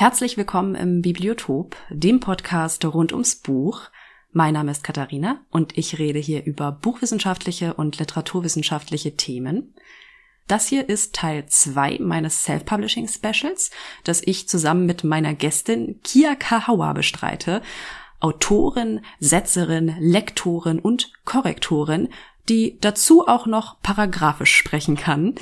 Herzlich willkommen im Bibliotop, dem Podcast rund ums Buch. Mein Name ist Katharina und ich rede hier über buchwissenschaftliche und literaturwissenschaftliche Themen. Das hier ist Teil 2 meines Self-Publishing Specials, das ich zusammen mit meiner Gästin Kia Kahawa bestreite. Autorin, Setzerin, Lektorin und Korrektorin, die dazu auch noch paragraphisch sprechen kann.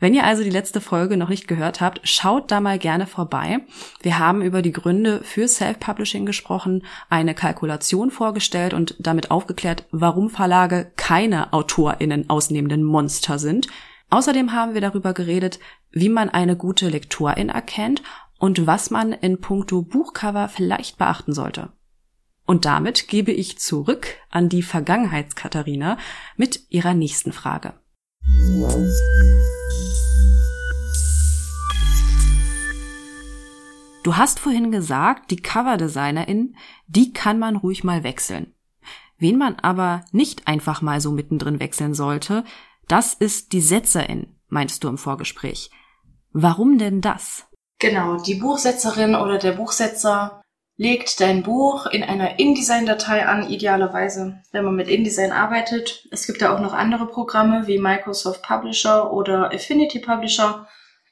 Wenn ihr also die letzte Folge noch nicht gehört habt, schaut da mal gerne vorbei. Wir haben über die Gründe für Self-Publishing gesprochen, eine Kalkulation vorgestellt und damit aufgeklärt, warum Verlage keine AutorInnen ausnehmenden Monster sind. Außerdem haben wir darüber geredet, wie man eine gute Lektorin erkennt und was man in puncto Buchcover vielleicht beachten sollte. Und damit gebe ich zurück an die Vergangenheitskatharina mit ihrer nächsten Frage. Du hast vorhin gesagt, die Coverdesignerin, die kann man ruhig mal wechseln. Wen man aber nicht einfach mal so mittendrin wechseln sollte, das ist die Setzerin, meinst du im Vorgespräch. Warum denn das? Genau, die Buchsetzerin oder der Buchsetzer legt dein Buch in einer InDesign-Datei an, idealerweise, wenn man mit InDesign arbeitet. Es gibt ja auch noch andere Programme wie Microsoft Publisher oder Affinity Publisher.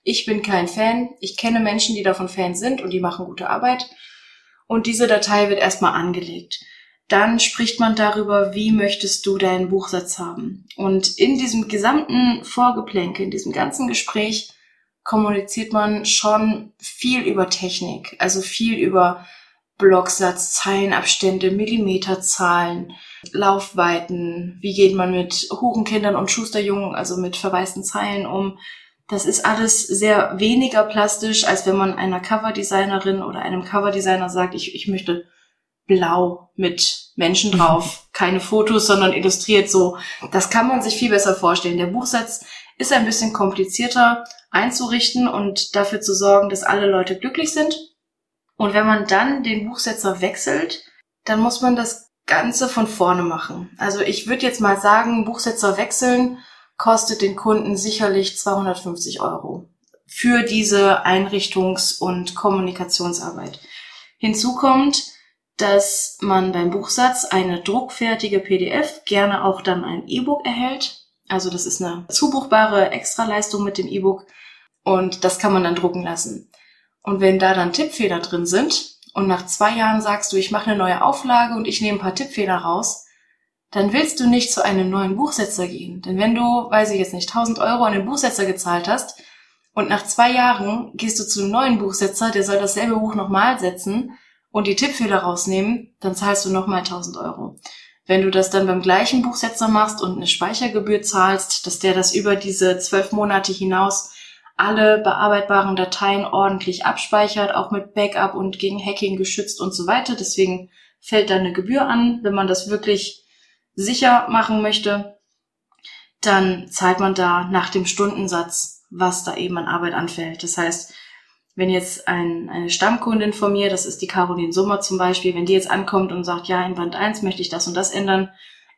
Ich bin kein Fan. Ich kenne Menschen, die davon Fan sind und die machen gute Arbeit. Und diese Datei wird erstmal angelegt. Dann spricht man darüber, wie möchtest du deinen Buchsatz haben. Und in diesem gesamten Vorgeplänke, in diesem ganzen Gespräch kommuniziert man schon viel über Technik, also viel über Blocksatz, Zeilenabstände, Millimeterzahlen, Laufweiten, wie geht man mit Hurenkindern und Schusterjungen, also mit verwaisten Zeilen um, das ist alles sehr weniger plastisch, als wenn man einer Coverdesignerin oder einem Coverdesigner sagt, ich, ich möchte blau mit Menschen mhm. drauf, keine Fotos, sondern illustriert so. Das kann man sich viel besser vorstellen. Der Buchsatz ist ein bisschen komplizierter einzurichten und dafür zu sorgen, dass alle Leute glücklich sind. Und wenn man dann den Buchsetzer wechselt, dann muss man das Ganze von vorne machen. Also ich würde jetzt mal sagen, Buchsetzer wechseln kostet den Kunden sicherlich 250 Euro für diese Einrichtungs- und Kommunikationsarbeit. Hinzu kommt, dass man beim Buchsatz eine druckfertige PDF, gerne auch dann ein E-Book erhält. Also das ist eine zubuchbare Extraleistung mit dem E-Book und das kann man dann drucken lassen. Und wenn da dann Tippfehler drin sind und nach zwei Jahren sagst du, ich mache eine neue Auflage und ich nehme ein paar Tippfehler raus, dann willst du nicht zu einem neuen Buchsetzer gehen. Denn wenn du, weiß ich jetzt nicht, 1000 Euro an den Buchsetzer gezahlt hast und nach zwei Jahren gehst du zu einem neuen Buchsetzer, der soll dasselbe Buch nochmal setzen und die Tippfehler rausnehmen, dann zahlst du nochmal 1000 Euro. Wenn du das dann beim gleichen Buchsetzer machst und eine Speichergebühr zahlst, dass der das über diese zwölf Monate hinaus alle bearbeitbaren Dateien ordentlich abspeichert, auch mit Backup und gegen Hacking geschützt und so weiter. Deswegen fällt da eine Gebühr an, wenn man das wirklich sicher machen möchte, dann zahlt man da nach dem Stundensatz, was da eben an Arbeit anfällt. Das heißt, wenn jetzt ein, eine Stammkundin von mir, das ist die Caroline Sommer zum Beispiel, wenn die jetzt ankommt und sagt, ja, in Band 1 möchte ich das und das ändern,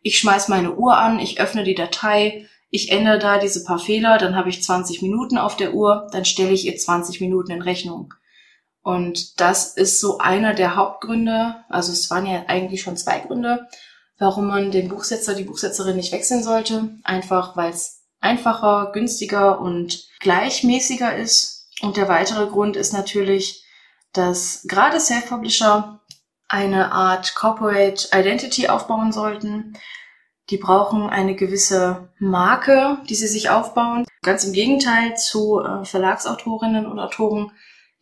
ich schmeiß meine Uhr an, ich öffne die Datei, ich ändere da diese paar Fehler, dann habe ich 20 Minuten auf der Uhr, dann stelle ich ihr 20 Minuten in Rechnung. Und das ist so einer der Hauptgründe, also es waren ja eigentlich schon zwei Gründe, warum man den Buchsetzer, die Buchsetzerin nicht wechseln sollte. Einfach weil es einfacher, günstiger und gleichmäßiger ist. Und der weitere Grund ist natürlich, dass gerade Self-Publisher eine Art Corporate Identity aufbauen sollten. Die brauchen eine gewisse Marke, die sie sich aufbauen. Ganz im Gegenteil zu äh, Verlagsautorinnen und Autoren.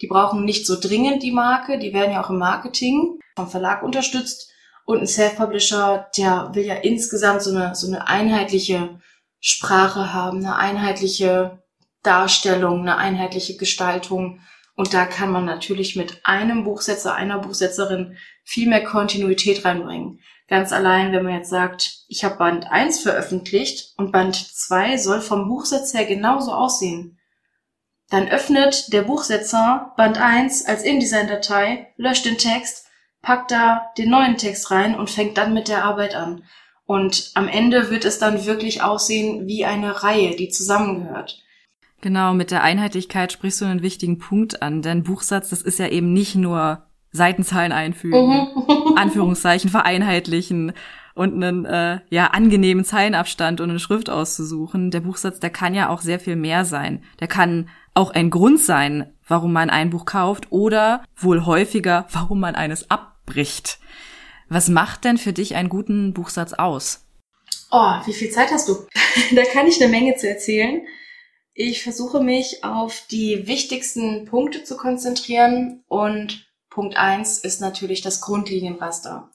Die brauchen nicht so dringend die Marke. Die werden ja auch im Marketing vom Verlag unterstützt. Und ein Self-Publisher, der will ja insgesamt so eine, so eine einheitliche Sprache haben, eine einheitliche Darstellung, eine einheitliche Gestaltung Und da kann man natürlich mit einem Buchsetzer, einer Buchsetzerin viel mehr Kontinuität reinbringen. Ganz allein, wenn man jetzt sagt, ich habe Band 1 veröffentlicht und Band 2 soll vom Buchsatz her genauso aussehen. Dann öffnet der Buchsetzer Band 1 als InDesign-Datei, löscht den Text, packt da den neuen Text rein und fängt dann mit der Arbeit an. Und am Ende wird es dann wirklich aussehen wie eine Reihe, die zusammengehört. Genau, mit der Einheitlichkeit sprichst du einen wichtigen Punkt an, denn Buchsatz, das ist ja eben nicht nur Seitenzahlen einfügen, mhm. Anführungszeichen vereinheitlichen und einen äh, ja angenehmen Zeilenabstand und eine Schrift auszusuchen. Der Buchsatz, der kann ja auch sehr viel mehr sein. Der kann auch ein Grund sein, warum man ein Buch kauft oder wohl häufiger, warum man eines abbricht. Was macht denn für dich einen guten Buchsatz aus? Oh, wie viel Zeit hast du? da kann ich eine Menge zu erzählen. Ich versuche mich auf die wichtigsten Punkte zu konzentrieren und Punkt eins ist natürlich das Grundlinienraster.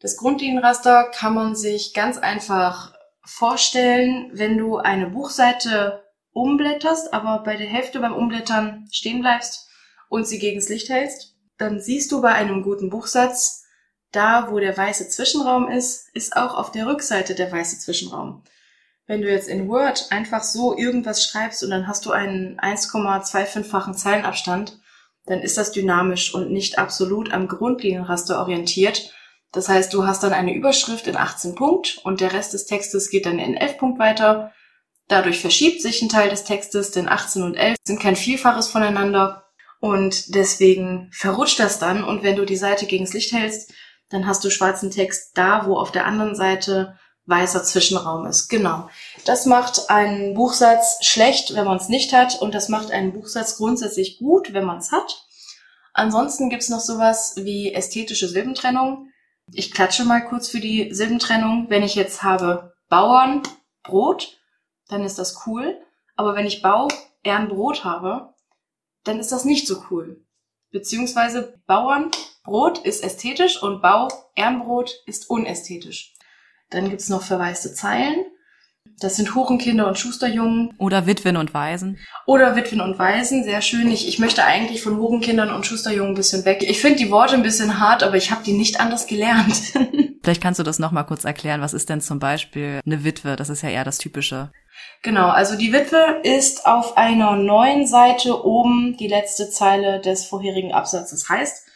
Das Grundlinienraster kann man sich ganz einfach vorstellen, wenn du eine Buchseite umblätterst, aber bei der Hälfte beim Umblättern stehen bleibst und sie gegens Licht hältst, dann siehst du bei einem guten Buchsatz, da wo der weiße Zwischenraum ist, ist auch auf der Rückseite der weiße Zwischenraum. Wenn du jetzt in Word einfach so irgendwas schreibst und dann hast du einen 1,25-fachen Zeilenabstand, dann ist das dynamisch und nicht absolut am Grundlinienraster orientiert. Das heißt, du hast dann eine Überschrift in 18 Punkt und der Rest des Textes geht dann in 11 Punkt weiter. Dadurch verschiebt sich ein Teil des Textes, denn 18 und 11 sind kein Vielfaches voneinander und deswegen verrutscht das dann und wenn du die Seite gegens Licht hältst, dann hast du schwarzen Text da, wo auf der anderen Seite weißer Zwischenraum ist. Genau. Das macht einen Buchsatz schlecht, wenn man es nicht hat, und das macht einen Buchsatz grundsätzlich gut, wenn man es hat. Ansonsten gibt's noch sowas wie ästhetische Silbentrennung. Ich klatsche mal kurz für die Silbentrennung. Wenn ich jetzt habe Bauern, Brot, dann ist das cool. Aber wenn ich Bau, Ehrenbrot habe, dann ist das nicht so cool. Beziehungsweise Bauern, Brot ist ästhetisch und Bau, Ehrenbrot ist unästhetisch. Dann gibt's noch verwaiste Zeilen. Das sind Hurenkinder und Schusterjungen. Oder Witwen und Waisen. Oder Witwen und Waisen, sehr schön. Ich, ich möchte eigentlich von Hurenkindern und Schusterjungen ein bisschen weg. Ich finde die Worte ein bisschen hart, aber ich habe die nicht anders gelernt. Vielleicht kannst du das nochmal kurz erklären. Was ist denn zum Beispiel eine Witwe? Das ist ja eher das Typische. Genau, also die Witwe ist auf einer neuen Seite oben die letzte Zeile des vorherigen Absatzes. Heißt,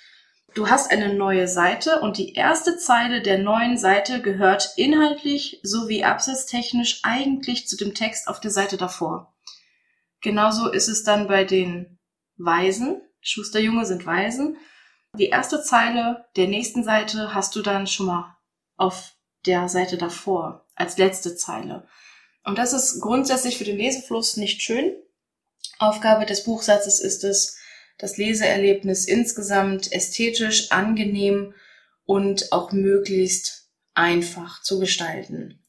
Du hast eine neue Seite und die erste Zeile der neuen Seite gehört inhaltlich sowie absatztechnisch eigentlich zu dem Text auf der Seite davor. Genauso ist es dann bei den Weisen. Schusterjunge sind Weisen. Die erste Zeile der nächsten Seite hast du dann schon mal auf der Seite davor als letzte Zeile. Und das ist grundsätzlich für den Lesefluss nicht schön. Aufgabe des Buchsatzes ist es, das Leseerlebnis insgesamt ästhetisch angenehm und auch möglichst einfach zu gestalten.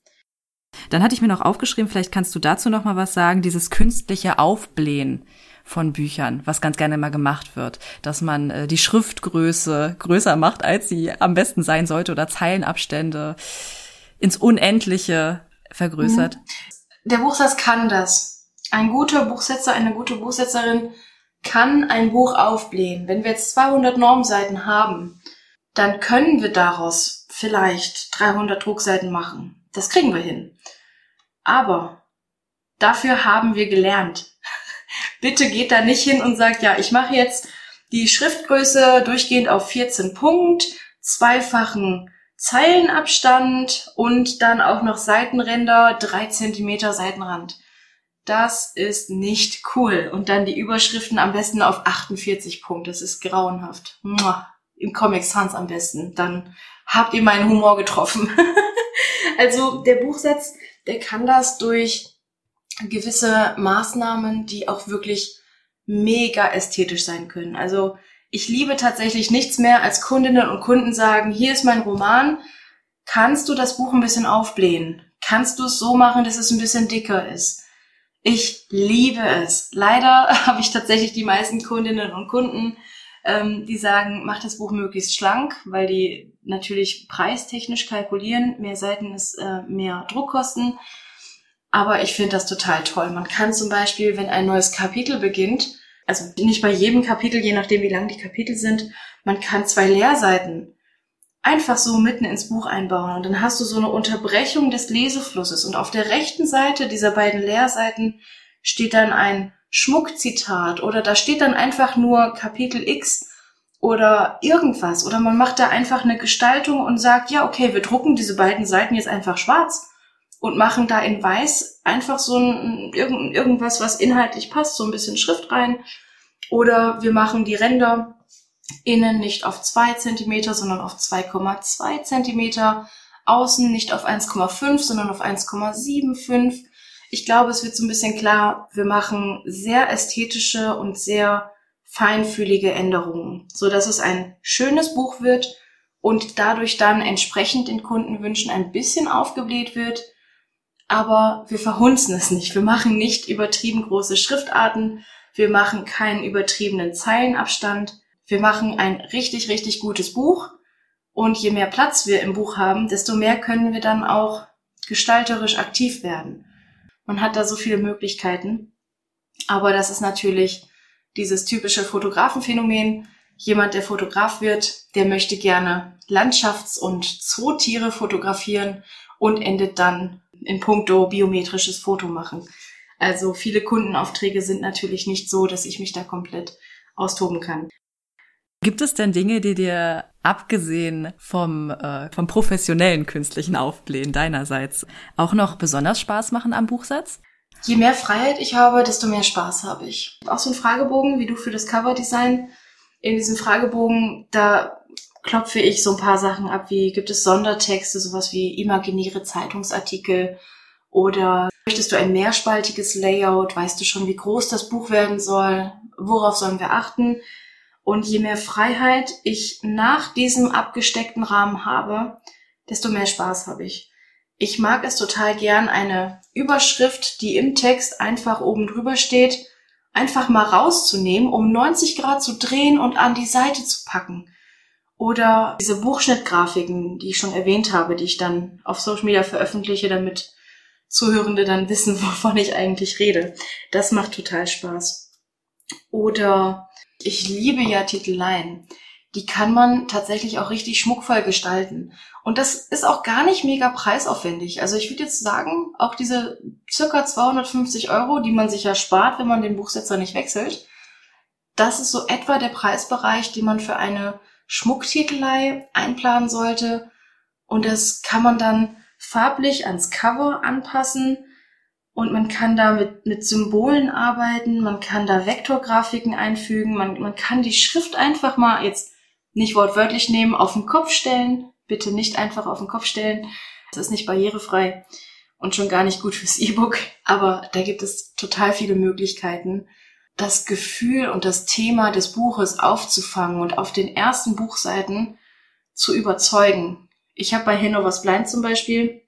Dann hatte ich mir noch aufgeschrieben, vielleicht kannst du dazu noch mal was sagen, dieses künstliche Aufblähen von Büchern, was ganz gerne mal gemacht wird, dass man äh, die Schriftgröße größer macht, als sie am besten sein sollte oder Zeilenabstände ins Unendliche vergrößert. Der Buchsatz kann das. Ein guter Buchsetzer, eine gute Buchsetzerin kann ein Buch aufblähen. Wenn wir jetzt 200 Normseiten haben, dann können wir daraus vielleicht 300 Druckseiten machen. Das kriegen wir hin. Aber dafür haben wir gelernt. Bitte geht da nicht hin und sagt, ja, ich mache jetzt die Schriftgröße durchgehend auf 14 Punkt, zweifachen Zeilenabstand und dann auch noch Seitenränder, drei Zentimeter Seitenrand das ist nicht cool. Und dann die Überschriften am besten auf 48 Punkte. Das ist grauenhaft. Mua. Im Comic Sans am besten. Dann habt ihr meinen Humor getroffen. also der Buchsatz, der kann das durch gewisse Maßnahmen, die auch wirklich mega ästhetisch sein können. Also ich liebe tatsächlich nichts mehr als Kundinnen und Kunden sagen, hier ist mein Roman, kannst du das Buch ein bisschen aufblähen? Kannst du es so machen, dass es ein bisschen dicker ist? Ich liebe es. Leider habe ich tatsächlich die meisten Kundinnen und Kunden, ähm, die sagen, mach das Buch möglichst schlank, weil die natürlich preistechnisch kalkulieren. Mehr Seiten ist äh, mehr Druckkosten. Aber ich finde das total toll. Man kann zum Beispiel, wenn ein neues Kapitel beginnt, also nicht bei jedem Kapitel, je nachdem wie lang die Kapitel sind, man kann zwei Leerseiten einfach so mitten ins Buch einbauen und dann hast du so eine Unterbrechung des Leseflusses und auf der rechten Seite dieser beiden Leerseiten steht dann ein Schmuckzitat oder da steht dann einfach nur Kapitel X oder irgendwas oder man macht da einfach eine Gestaltung und sagt, ja, okay, wir drucken diese beiden Seiten jetzt einfach schwarz und machen da in weiß einfach so ein irgend, irgendwas, was inhaltlich passt, so ein bisschen Schrift rein oder wir machen die Ränder innen nicht auf zwei Zentimeter, sondern auf 2,2 Zentimeter, außen nicht auf 1,5, sondern auf 1,75. Ich glaube, es wird so ein bisschen klar, wir machen sehr ästhetische und sehr feinfühlige Änderungen, so dass es ein schönes Buch wird und dadurch dann entsprechend den Kundenwünschen ein bisschen aufgebläht wird. Aber wir verhunzen es nicht. Wir machen nicht übertrieben große Schriftarten. Wir machen keinen übertriebenen Zeilenabstand wir machen ein richtig, richtig gutes Buch. Und je mehr Platz wir im Buch haben, desto mehr können wir dann auch gestalterisch aktiv werden. Man hat da so viele Möglichkeiten. Aber das ist natürlich dieses typische Fotografenphänomen. Jemand, der Fotograf wird, der möchte gerne Landschafts- und Zootiere fotografieren und endet dann in puncto biometrisches Foto machen. Also viele Kundenaufträge sind natürlich nicht so, dass ich mich da komplett austoben kann. Gibt es denn Dinge, die dir abgesehen vom, äh, vom professionellen künstlichen Aufblähen deinerseits auch noch besonders Spaß machen am Buchsatz? Je mehr Freiheit ich habe, desto mehr Spaß habe ich. Auch so ein Fragebogen, wie du für das Coverdesign. In diesem Fragebogen, da klopfe ich so ein paar Sachen ab, wie gibt es Sondertexte, sowas wie imaginäre Zeitungsartikel oder möchtest du ein mehrspaltiges Layout, weißt du schon, wie groß das Buch werden soll, worauf sollen wir achten? Und je mehr Freiheit ich nach diesem abgesteckten Rahmen habe, desto mehr Spaß habe ich. Ich mag es total gern, eine Überschrift, die im Text einfach oben drüber steht, einfach mal rauszunehmen, um 90 Grad zu drehen und an die Seite zu packen. Oder diese Buchschnittgrafiken, die ich schon erwähnt habe, die ich dann auf Social Media veröffentliche, damit Zuhörende dann wissen, wovon ich eigentlich rede. Das macht total Spaß. Oder ich liebe ja Titeleien. Die kann man tatsächlich auch richtig schmuckvoll gestalten. Und das ist auch gar nicht mega preisaufwendig. Also ich würde jetzt sagen, auch diese circa 250 Euro, die man sich ja spart, wenn man den Buchsetzer nicht wechselt, das ist so etwa der Preisbereich, den man für eine Schmucktitelei einplanen sollte. Und das kann man dann farblich ans Cover anpassen und man kann da mit, mit Symbolen arbeiten, man kann da Vektorgrafiken einfügen, man, man kann die Schrift einfach mal jetzt nicht wortwörtlich nehmen, auf den Kopf stellen. Bitte nicht einfach auf den Kopf stellen. Das ist nicht barrierefrei und schon gar nicht gut fürs E-Book. Aber da gibt es total viele Möglichkeiten, das Gefühl und das Thema des Buches aufzufangen und auf den ersten Buchseiten zu überzeugen. Ich habe bei Hannovers Blind zum Beispiel,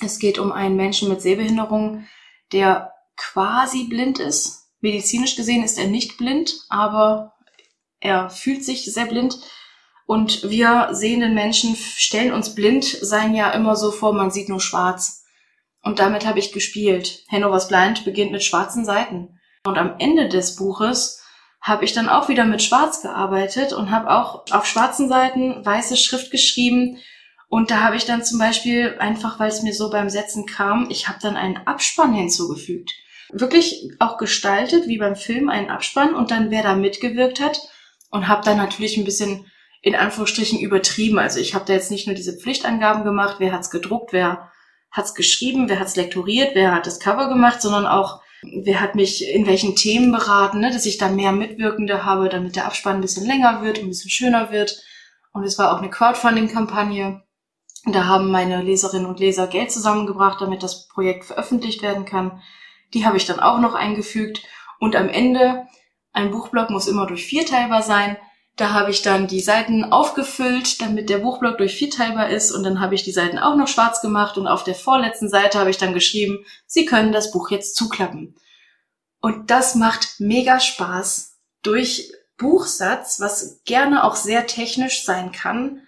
es geht um einen Menschen mit Sehbehinderung, der quasi blind ist. Medizinisch gesehen ist er nicht blind, aber er fühlt sich sehr blind. Und wir sehenden Menschen stellen uns blind sein ja immer so vor, man sieht nur schwarz. Und damit habe ich gespielt. Hannovers Blind beginnt mit schwarzen Seiten. Und am Ende des Buches habe ich dann auch wieder mit Schwarz gearbeitet und habe auch auf schwarzen Seiten weiße Schrift geschrieben und da habe ich dann zum Beispiel, einfach weil es mir so beim Setzen kam, ich habe dann einen Abspann hinzugefügt. Wirklich auch gestaltet, wie beim Film, einen Abspann und dann wer da mitgewirkt hat und habe dann natürlich ein bisschen in Anführungsstrichen übertrieben. Also ich habe da jetzt nicht nur diese Pflichtangaben gemacht, wer hat's gedruckt, wer hat's geschrieben, wer hat's lektoriert, wer hat das Cover gemacht, sondern auch wer hat mich in welchen Themen beraten, ne, dass ich da mehr Mitwirkende habe, damit der Abspann ein bisschen länger wird, ein bisschen schöner wird. Und es war auch eine Crowdfunding-Kampagne. Da haben meine Leserinnen und Leser Geld zusammengebracht, damit das Projekt veröffentlicht werden kann. Die habe ich dann auch noch eingefügt. Und am Ende, ein Buchblock muss immer durch vier teilbar sein. Da habe ich dann die Seiten aufgefüllt, damit der Buchblock durch vier teilbar ist. Und dann habe ich die Seiten auch noch schwarz gemacht. Und auf der vorletzten Seite habe ich dann geschrieben, Sie können das Buch jetzt zuklappen. Und das macht mega Spaß. Durch Buchsatz, was gerne auch sehr technisch sein kann,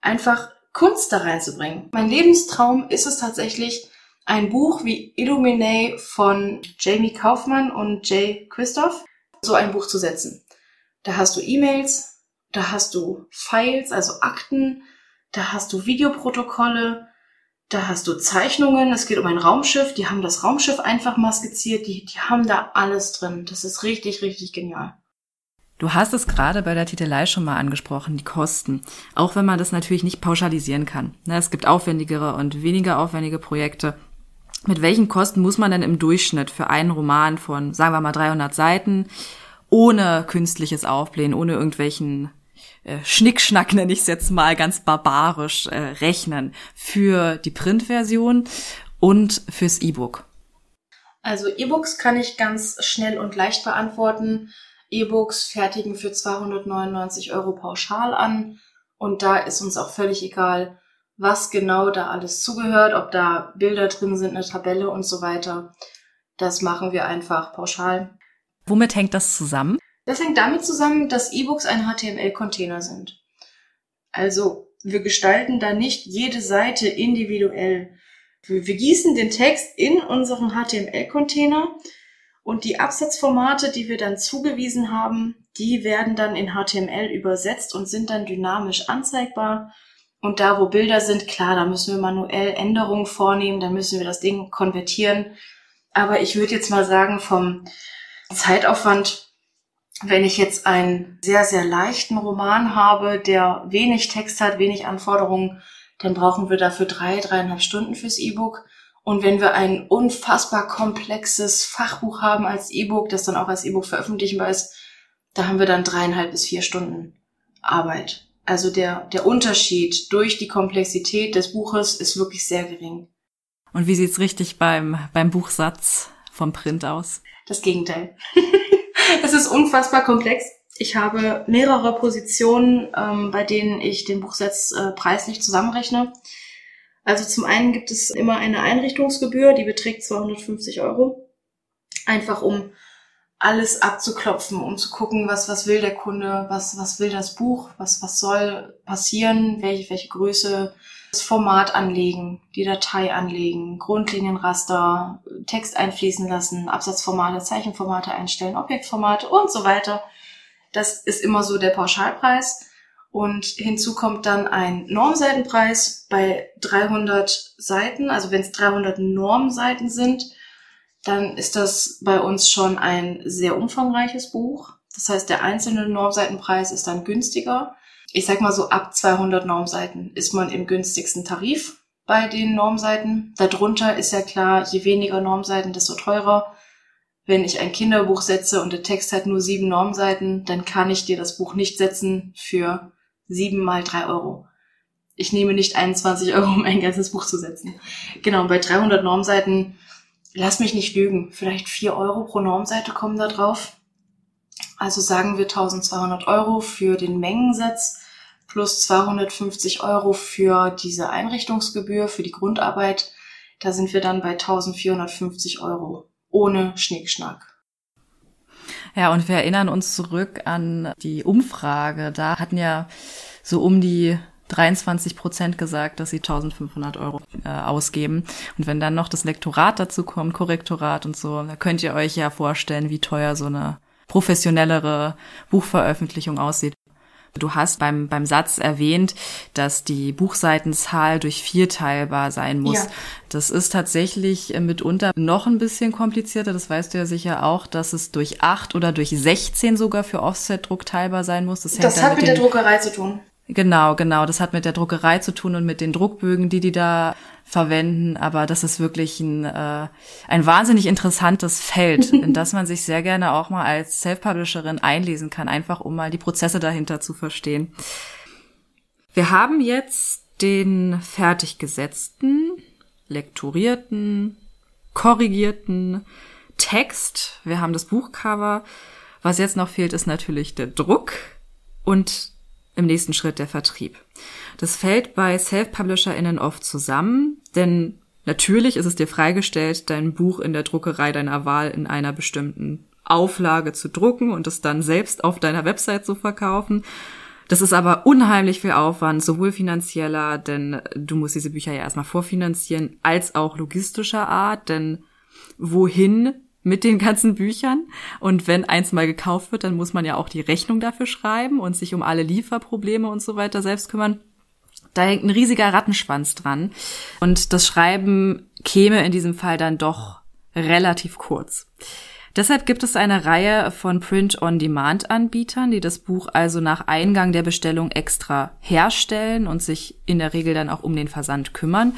einfach Kunst da reinzubringen. Mein Lebenstraum ist es tatsächlich, ein Buch wie Illuminae von Jamie Kaufmann und Jay Christoph. so ein Buch zu setzen. Da hast du E-Mails, da hast du Files, also Akten, da hast du Videoprotokolle, da hast du Zeichnungen, es geht um ein Raumschiff, die haben das Raumschiff einfach mal skizziert, die, die haben da alles drin. Das ist richtig, richtig genial. Du hast es gerade bei der Titelei schon mal angesprochen, die Kosten. Auch wenn man das natürlich nicht pauschalisieren kann. Ne, es gibt aufwendigere und weniger aufwendige Projekte. Mit welchen Kosten muss man denn im Durchschnitt für einen Roman von, sagen wir mal, 300 Seiten, ohne künstliches Aufblähen, ohne irgendwelchen äh, Schnickschnack, nenne ich es jetzt mal ganz barbarisch, äh, rechnen für die Printversion und fürs E-Book? Also E-Books kann ich ganz schnell und leicht beantworten. E-Books fertigen für 299 Euro pauschal an und da ist uns auch völlig egal, was genau da alles zugehört, ob da Bilder drin sind, eine Tabelle und so weiter. Das machen wir einfach pauschal. Womit hängt das zusammen? Das hängt damit zusammen, dass E-Books ein HTML-Container sind. Also wir gestalten da nicht jede Seite individuell. Wir, gießen den Text in unseren HTML-Container und die Absatzformate, die wir dann zugewiesen haben, die werden dann in HTML übersetzt und sind dann dynamisch anzeigbar. Und da, wo Bilder sind, klar, da müssen wir manuell Änderungen vornehmen, da müssen wir das Ding konvertieren. Aber ich würde jetzt mal sagen, vom Zeitaufwand wenn ich jetzt einen sehr, sehr leichten Roman habe, der wenig Text hat, wenig Anforderungen, dann brauchen wir dafür drei, dreieinhalb Stunden fürs E-Book. Und wenn wir ein unfassbar komplexes Fachbuch haben als E-Book, das dann auch als E-Book veröffentlichbar ist, da haben wir dann dreieinhalb bis vier Stunden Arbeit. Also der, der Unterschied durch die Komplexität des Buches ist wirklich sehr gering. Und wie sieht's richtig beim, beim Buchsatz vom Print aus? Das Gegenteil. es ist unfassbar komplex. Ich habe mehrere Positionen, ähm, bei denen ich den Buchsatz äh, preislich zusammenrechne. Also zum einen gibt es immer eine Einrichtungsgebühr, die beträgt 250 Euro. Einfach um alles abzuklopfen, um zu gucken, was, was will der Kunde, was, was will das Buch, was, was soll passieren, welche, welche Größe, das Format anlegen, die Datei anlegen, Grundlinienraster, Text einfließen lassen, Absatzformate, Zeichenformate einstellen, Objektformate und so weiter. Das ist immer so der Pauschalpreis. Und hinzu kommt dann ein Normseitenpreis bei 300 Seiten. Also wenn es 300 Normseiten sind, dann ist das bei uns schon ein sehr umfangreiches Buch. Das heißt, der einzelne Normseitenpreis ist dann günstiger ich sag mal so ab 200 Normseiten ist man im günstigsten Tarif bei den Normseiten. Darunter ist ja klar, je weniger Normseiten, desto teurer. Wenn ich ein Kinderbuch setze und der Text hat nur sieben Normseiten, dann kann ich dir das Buch nicht setzen für sieben mal drei Euro. Ich nehme nicht 21 Euro, um ein ganzes Buch zu setzen. Genau, bei 300 Normseiten, lass mich nicht lügen, vielleicht vier Euro pro Normseite kommen da drauf. Also sagen wir 1200 Euro für den Mengensatz plus 250 Euro für diese Einrichtungsgebühr, für die Grundarbeit. Da sind wir dann bei 1450 Euro ohne Schnickschnack. Ja, und wir erinnern uns zurück an die Umfrage. Da hatten ja so um die 23 Prozent gesagt, dass sie 1500 Euro äh, ausgeben. Und wenn dann noch das Lektorat dazu kommt, Korrektorat und so, da könnt ihr euch ja vorstellen, wie teuer so eine professionellere Buchveröffentlichung aussieht. Du hast beim, beim Satz erwähnt, dass die Buchseitenzahl durch vier teilbar sein muss. Ja. Das ist tatsächlich äh, mitunter noch ein bisschen komplizierter. Das weißt du ja sicher auch, dass es durch acht oder durch 16 sogar für Offset-Druck teilbar sein muss. Das, das hat mit der Druckerei zu tun. Genau, genau. Das hat mit der Druckerei zu tun und mit den Druckbögen, die die da verwenden. Aber das ist wirklich ein, äh, ein wahnsinnig interessantes Feld, in das man sich sehr gerne auch mal als Self-Publisherin einlesen kann, einfach um mal die Prozesse dahinter zu verstehen. Wir haben jetzt den fertiggesetzten, lektorierten, korrigierten Text. Wir haben das Buchcover. Was jetzt noch fehlt, ist natürlich der Druck und im nächsten Schritt der Vertrieb. Das fällt bei Self-PublisherInnen oft zusammen, denn natürlich ist es dir freigestellt, dein Buch in der Druckerei deiner Wahl in einer bestimmten Auflage zu drucken und es dann selbst auf deiner Website zu verkaufen. Das ist aber unheimlich viel Aufwand, sowohl finanzieller, denn du musst diese Bücher ja erstmal vorfinanzieren, als auch logistischer Art, denn wohin mit den ganzen Büchern. Und wenn eins mal gekauft wird, dann muss man ja auch die Rechnung dafür schreiben und sich um alle Lieferprobleme und so weiter selbst kümmern. Da hängt ein riesiger Rattenschwanz dran. Und das Schreiben käme in diesem Fall dann doch relativ kurz. Deshalb gibt es eine Reihe von Print-on-Demand-Anbietern, die das Buch also nach Eingang der Bestellung extra herstellen und sich in der Regel dann auch um den Versand kümmern.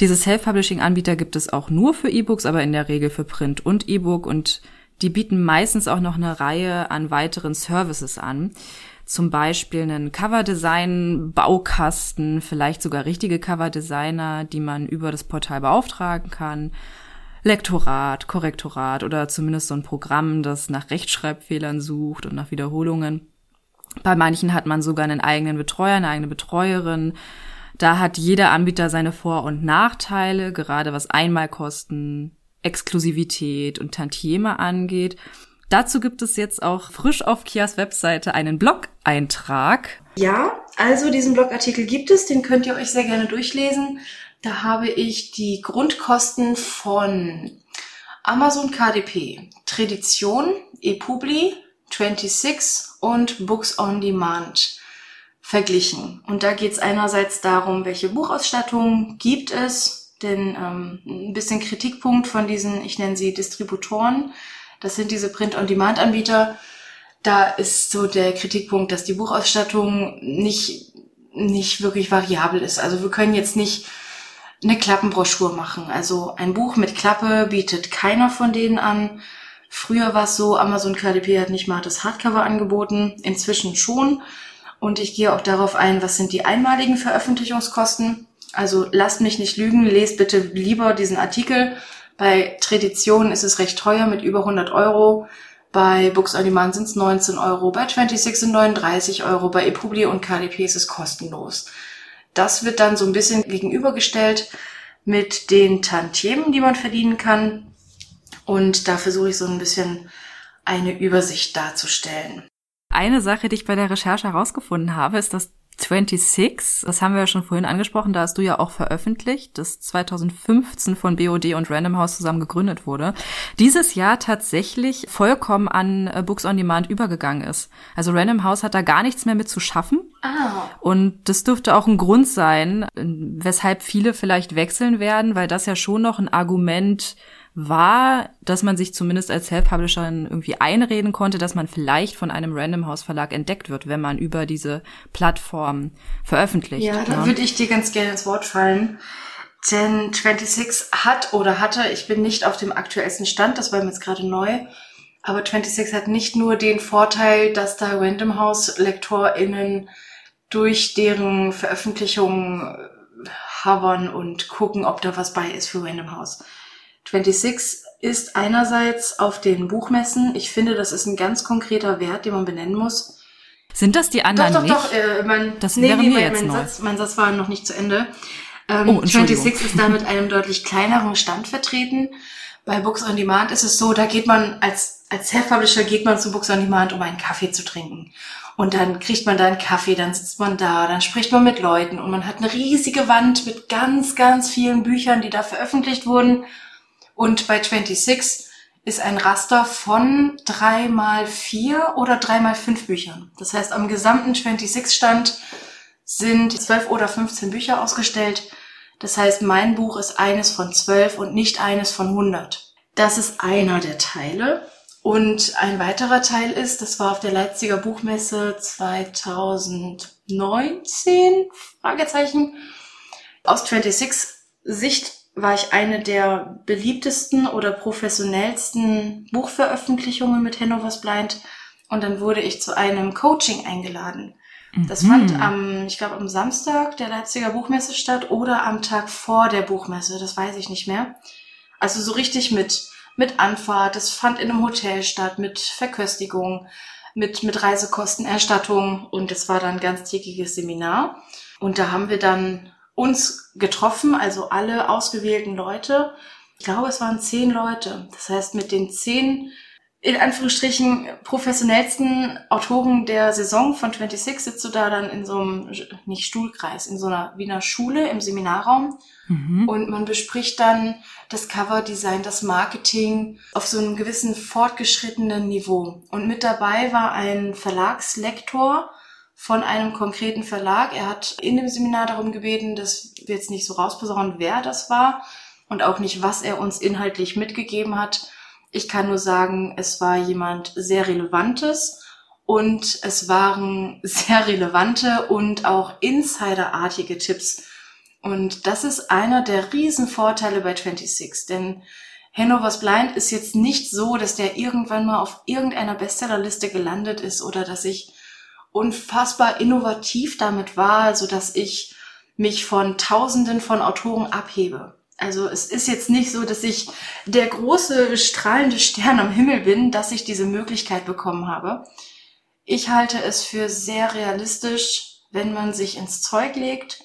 Diese Self-Publishing-Anbieter gibt es auch nur für E-Books, aber in der Regel für Print und E-Book und die bieten meistens auch noch eine Reihe an weiteren Services an. Zum Beispiel einen Coverdesign-Baukasten, vielleicht sogar richtige Coverdesigner, die man über das Portal beauftragen kann Lektorat, Korrektorat oder zumindest so ein Programm, das nach Rechtschreibfehlern sucht und nach Wiederholungen. Bei manchen hat man sogar einen eigenen Betreuer, eine eigene Betreuerin. Da hat jeder Anbieter seine Vor- und Nachteile, gerade was Einmalkosten, Exklusivität und Tantieme angeht. Dazu gibt es jetzt auch frisch auf Kias Webseite einen Blog-Eintrag. Ja, also diesen Blogartikel gibt es, den könnt ihr euch sehr gerne durchlesen. Da habe ich die Grundkosten von Amazon KDP, Tradition, ePubli, 26 und Books on Demand verglichen. Und da geht es einerseits darum, welche Buchausstattung gibt es, denn ähm, ein bisschen Kritikpunkt von diesen, ich nenne sie Distributoren, das sind diese Print-on-Demand-Anbieter. Da ist so der Kritikpunkt, dass die Buchausstattung nicht, nicht wirklich variabel ist. Also wir können jetzt nicht eine Klappenbroschur machen. Also ein Buch mit Klappe bietet keiner von denen an. Früher war es so, Amazon KDP hat nicht mal das Hardcover angeboten, inzwischen schon. Und ich gehe auch darauf ein, was sind die einmaligen Veröffentlichungskosten. Also lasst mich nicht lügen, lest bitte lieber diesen Artikel. Bei Tradition ist es recht teuer mit über 100 Euro. Bei Books on Demand sind es 19 Euro, bei 26 sind 39 Euro, bei ePubli und KDP ist es kostenlos. Das wird dann so ein bisschen gegenübergestellt mit den Tantiemen, die man verdienen kann. Und da versuche ich so ein bisschen eine Übersicht darzustellen. Eine Sache, die ich bei der Recherche herausgefunden habe, ist, dass 26, das haben wir ja schon vorhin angesprochen, da hast du ja auch veröffentlicht, das 2015 von BOD und Random House zusammen gegründet wurde, dieses Jahr tatsächlich vollkommen an äh, Books on Demand übergegangen ist. Also Random House hat da gar nichts mehr mit zu schaffen. Ah. Und das dürfte auch ein Grund sein, weshalb viele vielleicht wechseln werden, weil das ja schon noch ein Argument war, dass man sich zumindest als Self-Publisher irgendwie einreden konnte, dass man vielleicht von einem Random House Verlag entdeckt wird, wenn man über diese Plattform veröffentlicht. Ja, da ne? würde ich dir ganz gerne ins Wort fallen. Denn 26 hat oder hatte, ich bin nicht auf dem aktuellsten Stand, das war mir jetzt gerade neu, aber 26 hat nicht nur den Vorteil, dass da Random House LektorInnen durch deren Veröffentlichungen hovern und gucken, ob da was bei ist für Random House 26 ist einerseits auf den Buchmessen. Ich finde, das ist ein ganz konkreter Wert, den man benennen muss. Sind das die anderen doch, doch, nicht? Doch, äh, mein, das nee, wäre nee, mir mein, jetzt mein neu. Satz, mein Satz war noch nicht zu Ende. Ähm, oh, 26 ist da mit einem deutlich kleineren Stand vertreten. Bei Books on Demand ist es so, da geht man als, als Self-Publisher geht man zu Books on Demand, um einen Kaffee zu trinken. Und dann kriegt man da einen Kaffee, dann sitzt man da, dann spricht man mit Leuten und man hat eine riesige Wand mit ganz, ganz vielen Büchern, die da veröffentlicht wurden. Und bei 26 ist ein Raster von drei mal vier oder drei mal fünf Büchern. Das heißt, am gesamten 26-Stand sind zwölf oder 15 Bücher ausgestellt. Das heißt, mein Buch ist eines von zwölf und nicht eines von 100. Das ist einer der Teile. Und ein weiterer Teil ist, das war auf der Leipziger Buchmesse 2019, Fragezeichen, aus 26 Sicht war ich eine der beliebtesten oder professionellsten Buchveröffentlichungen mit Hannovers Blind und dann wurde ich zu einem Coaching eingeladen. Das mhm. fand am, ich glaube, am Samstag der Leipziger Buchmesse statt oder am Tag vor der Buchmesse, das weiß ich nicht mehr. Also so richtig mit, mit Anfahrt, das fand in einem Hotel statt, mit Verköstigung, mit, mit Reisekostenerstattung und es war dann ein ganztägiges Seminar. Und da haben wir dann uns getroffen, also alle ausgewählten Leute. Ich glaube, es waren zehn Leute. Das heißt, mit den zehn in Anführungsstrichen professionellsten Autoren der Saison von 26 sitzt du da dann in so einem, nicht Stuhlkreis, in so einer Wiener Schule im Seminarraum mhm. und man bespricht dann das Coverdesign, das Marketing auf so einem gewissen fortgeschrittenen Niveau. Und mit dabei war ein Verlagslektor von einem konkreten Verlag. Er hat in dem Seminar darum gebeten, dass wir jetzt nicht so rausposaunen, wer das war und auch nicht, was er uns inhaltlich mitgegeben hat ich kann nur sagen, es war jemand sehr Relevantes und es waren sehr relevante und auch insiderartige Tipps. Und das ist einer der Riesenvorteile bei 26, denn Hannovers Blind ist jetzt nicht so, dass der irgendwann mal auf irgendeiner Bestsellerliste gelandet ist oder dass ich unfassbar innovativ damit war, so dass ich mich von Tausenden von Autoren abhebe. Also es ist jetzt nicht so, dass ich der große strahlende Stern am Himmel bin, dass ich diese Möglichkeit bekommen habe. Ich halte es für sehr realistisch, wenn man sich ins Zeug legt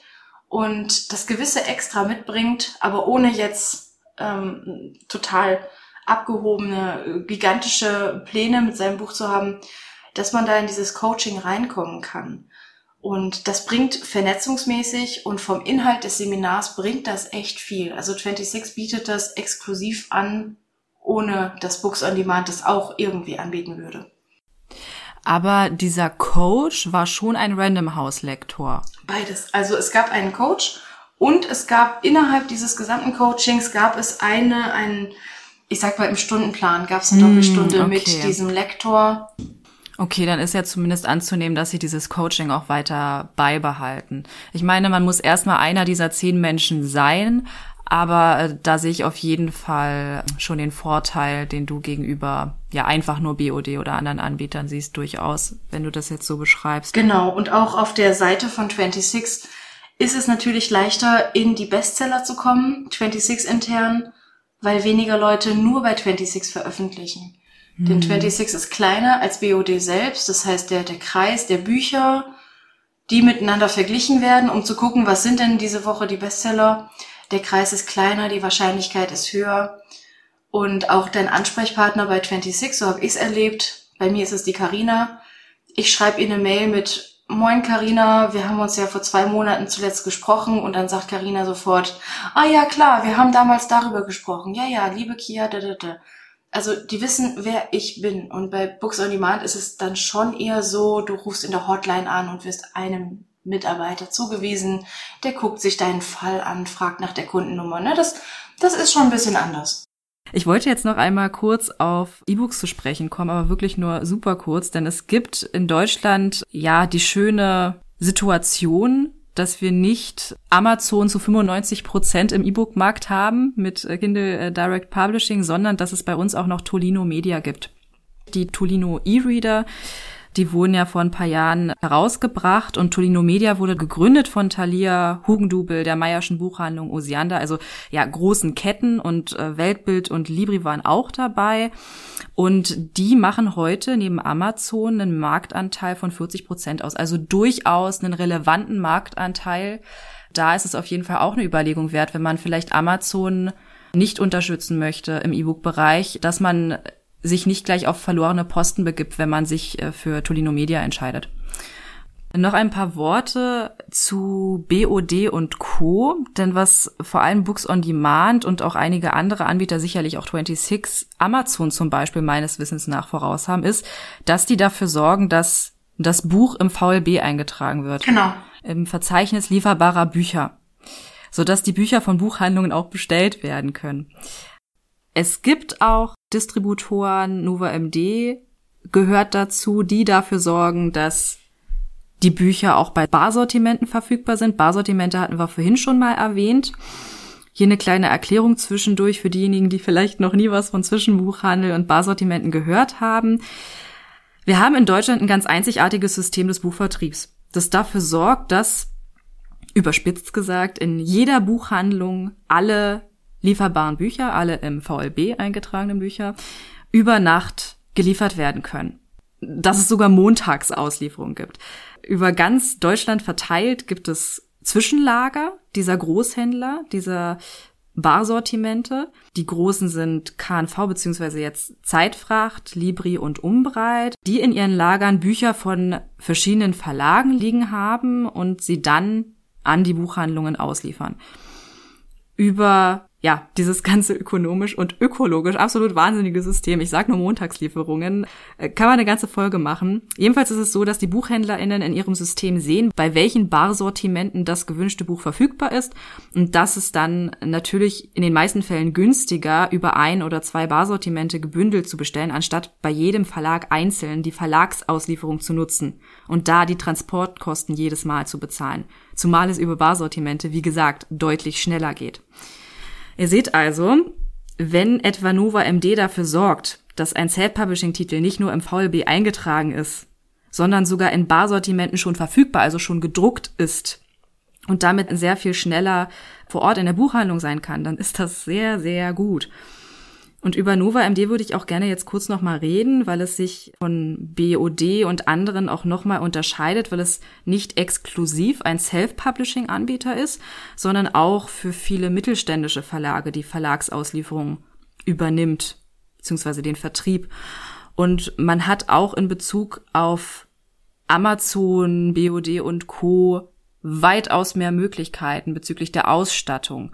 und das gewisse Extra mitbringt, aber ohne jetzt ähm, total abgehobene, gigantische Pläne mit seinem Buch zu haben, dass man da in dieses Coaching reinkommen kann. Und das bringt vernetzungsmäßig und vom Inhalt des Seminars bringt das echt viel. Also 26 bietet das exklusiv an, ohne dass Books on Demand das auch irgendwie anbieten würde. Aber dieser Coach war schon ein Random House Lektor. Beides. Also es gab einen Coach und es gab innerhalb dieses gesamten Coachings gab es eine, ein, ich sag mal im Stundenplan gab es eine mm, Doppelstunde okay. mit diesem Lektor. Okay, dann ist ja zumindest anzunehmen, dass sie dieses Coaching auch weiter beibehalten. Ich meine, man muss erstmal einer dieser zehn Menschen sein, aber äh, da sehe ich auf jeden Fall schon den Vorteil, den du gegenüber ja einfach nur BOD oder anderen Anbietern siehst, durchaus, wenn du das jetzt so beschreibst. Genau, und auch auf der Seite von 26 ist es natürlich leichter, in die Bestseller zu kommen, 26 intern, weil weniger Leute nur bei 26 veröffentlichen. Denn 26 mhm. ist kleiner als BOD selbst, das heißt der, der Kreis der Bücher, die miteinander verglichen werden, um zu gucken, was sind denn diese Woche die Bestseller. Der Kreis ist kleiner, die Wahrscheinlichkeit ist höher. Und auch dein Ansprechpartner bei 26, so habe ich es erlebt, bei mir ist es die Karina. Ich schreibe ihr eine Mail mit Moin Karina, wir haben uns ja vor zwei Monaten zuletzt gesprochen und dann sagt Karina sofort, ah ja klar, wir haben damals darüber gesprochen. Ja, ja, liebe Kia, da, da, da also die wissen, wer ich bin. Und bei Books on Demand ist es dann schon eher so, du rufst in der Hotline an und wirst einem Mitarbeiter zugewiesen, der guckt sich deinen Fall an, fragt nach der Kundennummer. Ne? Das, das ist schon ein bisschen anders. Ich wollte jetzt noch einmal kurz auf E-Books zu sprechen kommen, aber wirklich nur super kurz, denn es gibt in Deutschland ja die schöne Situation, dass wir nicht Amazon zu 95 Prozent im E-Book-Markt haben mit äh, Kindle äh, Direct Publishing, sondern dass es bei uns auch noch Tolino Media gibt. Die Tolino E-Reader die wurden ja vor ein paar Jahren herausgebracht und Tolino Media wurde gegründet von Thalia Hugendubel, der Meierschen Buchhandlung Osiander, also ja großen Ketten und äh, Weltbild und Libri waren auch dabei. Und die machen heute neben Amazon einen Marktanteil von 40 Prozent aus, also durchaus einen relevanten Marktanteil. Da ist es auf jeden Fall auch eine Überlegung wert, wenn man vielleicht Amazon nicht unterstützen möchte im E-Book-Bereich, dass man sich nicht gleich auf verlorene Posten begibt, wenn man sich äh, für Tolino Media entscheidet. Noch ein paar Worte zu BOD und Co. Denn was vor allem Books on Demand und auch einige andere Anbieter, sicherlich auch 26, Amazon zum Beispiel meines Wissens nach voraus haben, ist, dass die dafür sorgen, dass das Buch im VLB eingetragen wird. Genau. Im Verzeichnis lieferbarer Bücher. Sodass die Bücher von Buchhandlungen auch bestellt werden können. Es gibt auch Distributoren, Nova MD gehört dazu, die dafür sorgen, dass die Bücher auch bei Barsortimenten verfügbar sind. Barsortimente hatten wir vorhin schon mal erwähnt. Hier eine kleine Erklärung zwischendurch für diejenigen, die vielleicht noch nie was von Zwischenbuchhandel und Barsortimenten gehört haben. Wir haben in Deutschland ein ganz einzigartiges System des Buchvertriebs, das dafür sorgt, dass, überspitzt gesagt, in jeder Buchhandlung alle lieferbaren Bücher, alle im VLB eingetragenen Bücher, über Nacht geliefert werden können. Dass es sogar Montagsauslieferungen gibt. Über ganz Deutschland verteilt gibt es Zwischenlager dieser Großhändler, dieser Barsortimente. Die großen sind KNV beziehungsweise jetzt Zeitfracht, Libri und Umbreit, die in ihren Lagern Bücher von verschiedenen Verlagen liegen haben und sie dann an die Buchhandlungen ausliefern. Über ja, dieses ganze ökonomisch und ökologisch absolut wahnsinnige System, ich sag nur Montagslieferungen, äh, kann man eine ganze Folge machen. Jedenfalls ist es so, dass die BuchhändlerInnen in ihrem System sehen, bei welchen Barsortimenten das gewünschte Buch verfügbar ist und dass es dann natürlich in den meisten Fällen günstiger, über ein oder zwei Barsortimente gebündelt zu bestellen, anstatt bei jedem Verlag einzeln die Verlagsauslieferung zu nutzen und da die Transportkosten jedes Mal zu bezahlen. Zumal es über Barsortimente, wie gesagt, deutlich schneller geht. Ihr seht also, wenn etwa Nova MD dafür sorgt, dass ein Self-Publishing-Titel nicht nur im VLB eingetragen ist, sondern sogar in Barsortimenten schon verfügbar, also schon gedruckt ist und damit sehr viel schneller vor Ort in der Buchhandlung sein kann, dann ist das sehr, sehr gut. Und über Nova MD würde ich auch gerne jetzt kurz nochmal reden, weil es sich von BOD und anderen auch nochmal unterscheidet, weil es nicht exklusiv ein Self-Publishing-Anbieter ist, sondern auch für viele mittelständische Verlage die Verlagsauslieferung übernimmt, beziehungsweise den Vertrieb. Und man hat auch in Bezug auf Amazon, BOD und Co. weitaus mehr Möglichkeiten bezüglich der Ausstattung.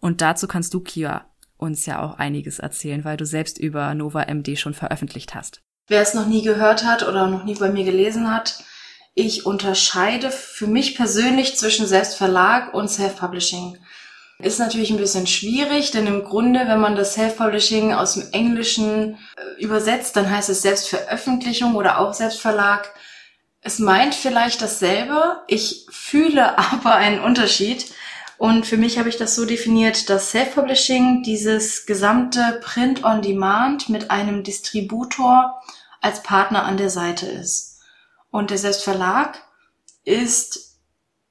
Und dazu kannst du, Kia, uns ja auch einiges erzählen, weil du selbst über Nova MD schon veröffentlicht hast. Wer es noch nie gehört hat oder noch nie bei mir gelesen hat, ich unterscheide für mich persönlich zwischen Selbstverlag und Self-Publishing. Ist natürlich ein bisschen schwierig, denn im Grunde, wenn man das Self-Publishing aus dem Englischen äh, übersetzt, dann heißt es Selbstveröffentlichung oder auch Selbstverlag. Es meint vielleicht dasselbe, ich fühle aber einen Unterschied. Und für mich habe ich das so definiert, dass Self-Publishing dieses gesamte Print-on-Demand mit einem Distributor als Partner an der Seite ist. Und der Selbstverlag ist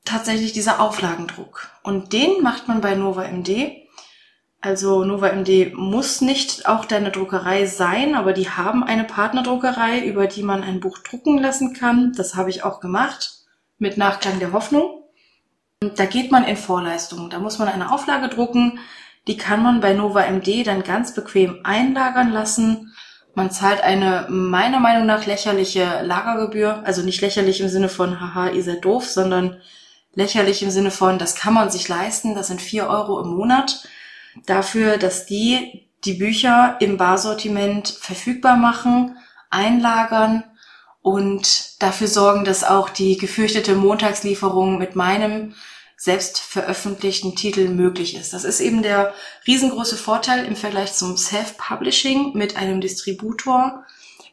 tatsächlich dieser Auflagendruck. Und den macht man bei Nova MD. Also Nova MD muss nicht auch deine Druckerei sein, aber die haben eine Partnerdruckerei, über die man ein Buch drucken lassen kann. Das habe ich auch gemacht mit Nachklang der Hoffnung. Da geht man in Vorleistungen. Da muss man eine Auflage drucken. Die kann man bei Nova MD dann ganz bequem einlagern lassen. Man zahlt eine meiner Meinung nach lächerliche Lagergebühr. Also nicht lächerlich im Sinne von, haha, ihr seid doof, sondern lächerlich im Sinne von, das kann man sich leisten. Das sind vier Euro im Monat dafür, dass die die Bücher im Barsortiment verfügbar machen, einlagern und dafür sorgen, dass auch die gefürchtete Montagslieferung mit meinem selbst veröffentlichten Titel möglich ist. Das ist eben der riesengroße Vorteil im Vergleich zum Self-Publishing mit einem Distributor.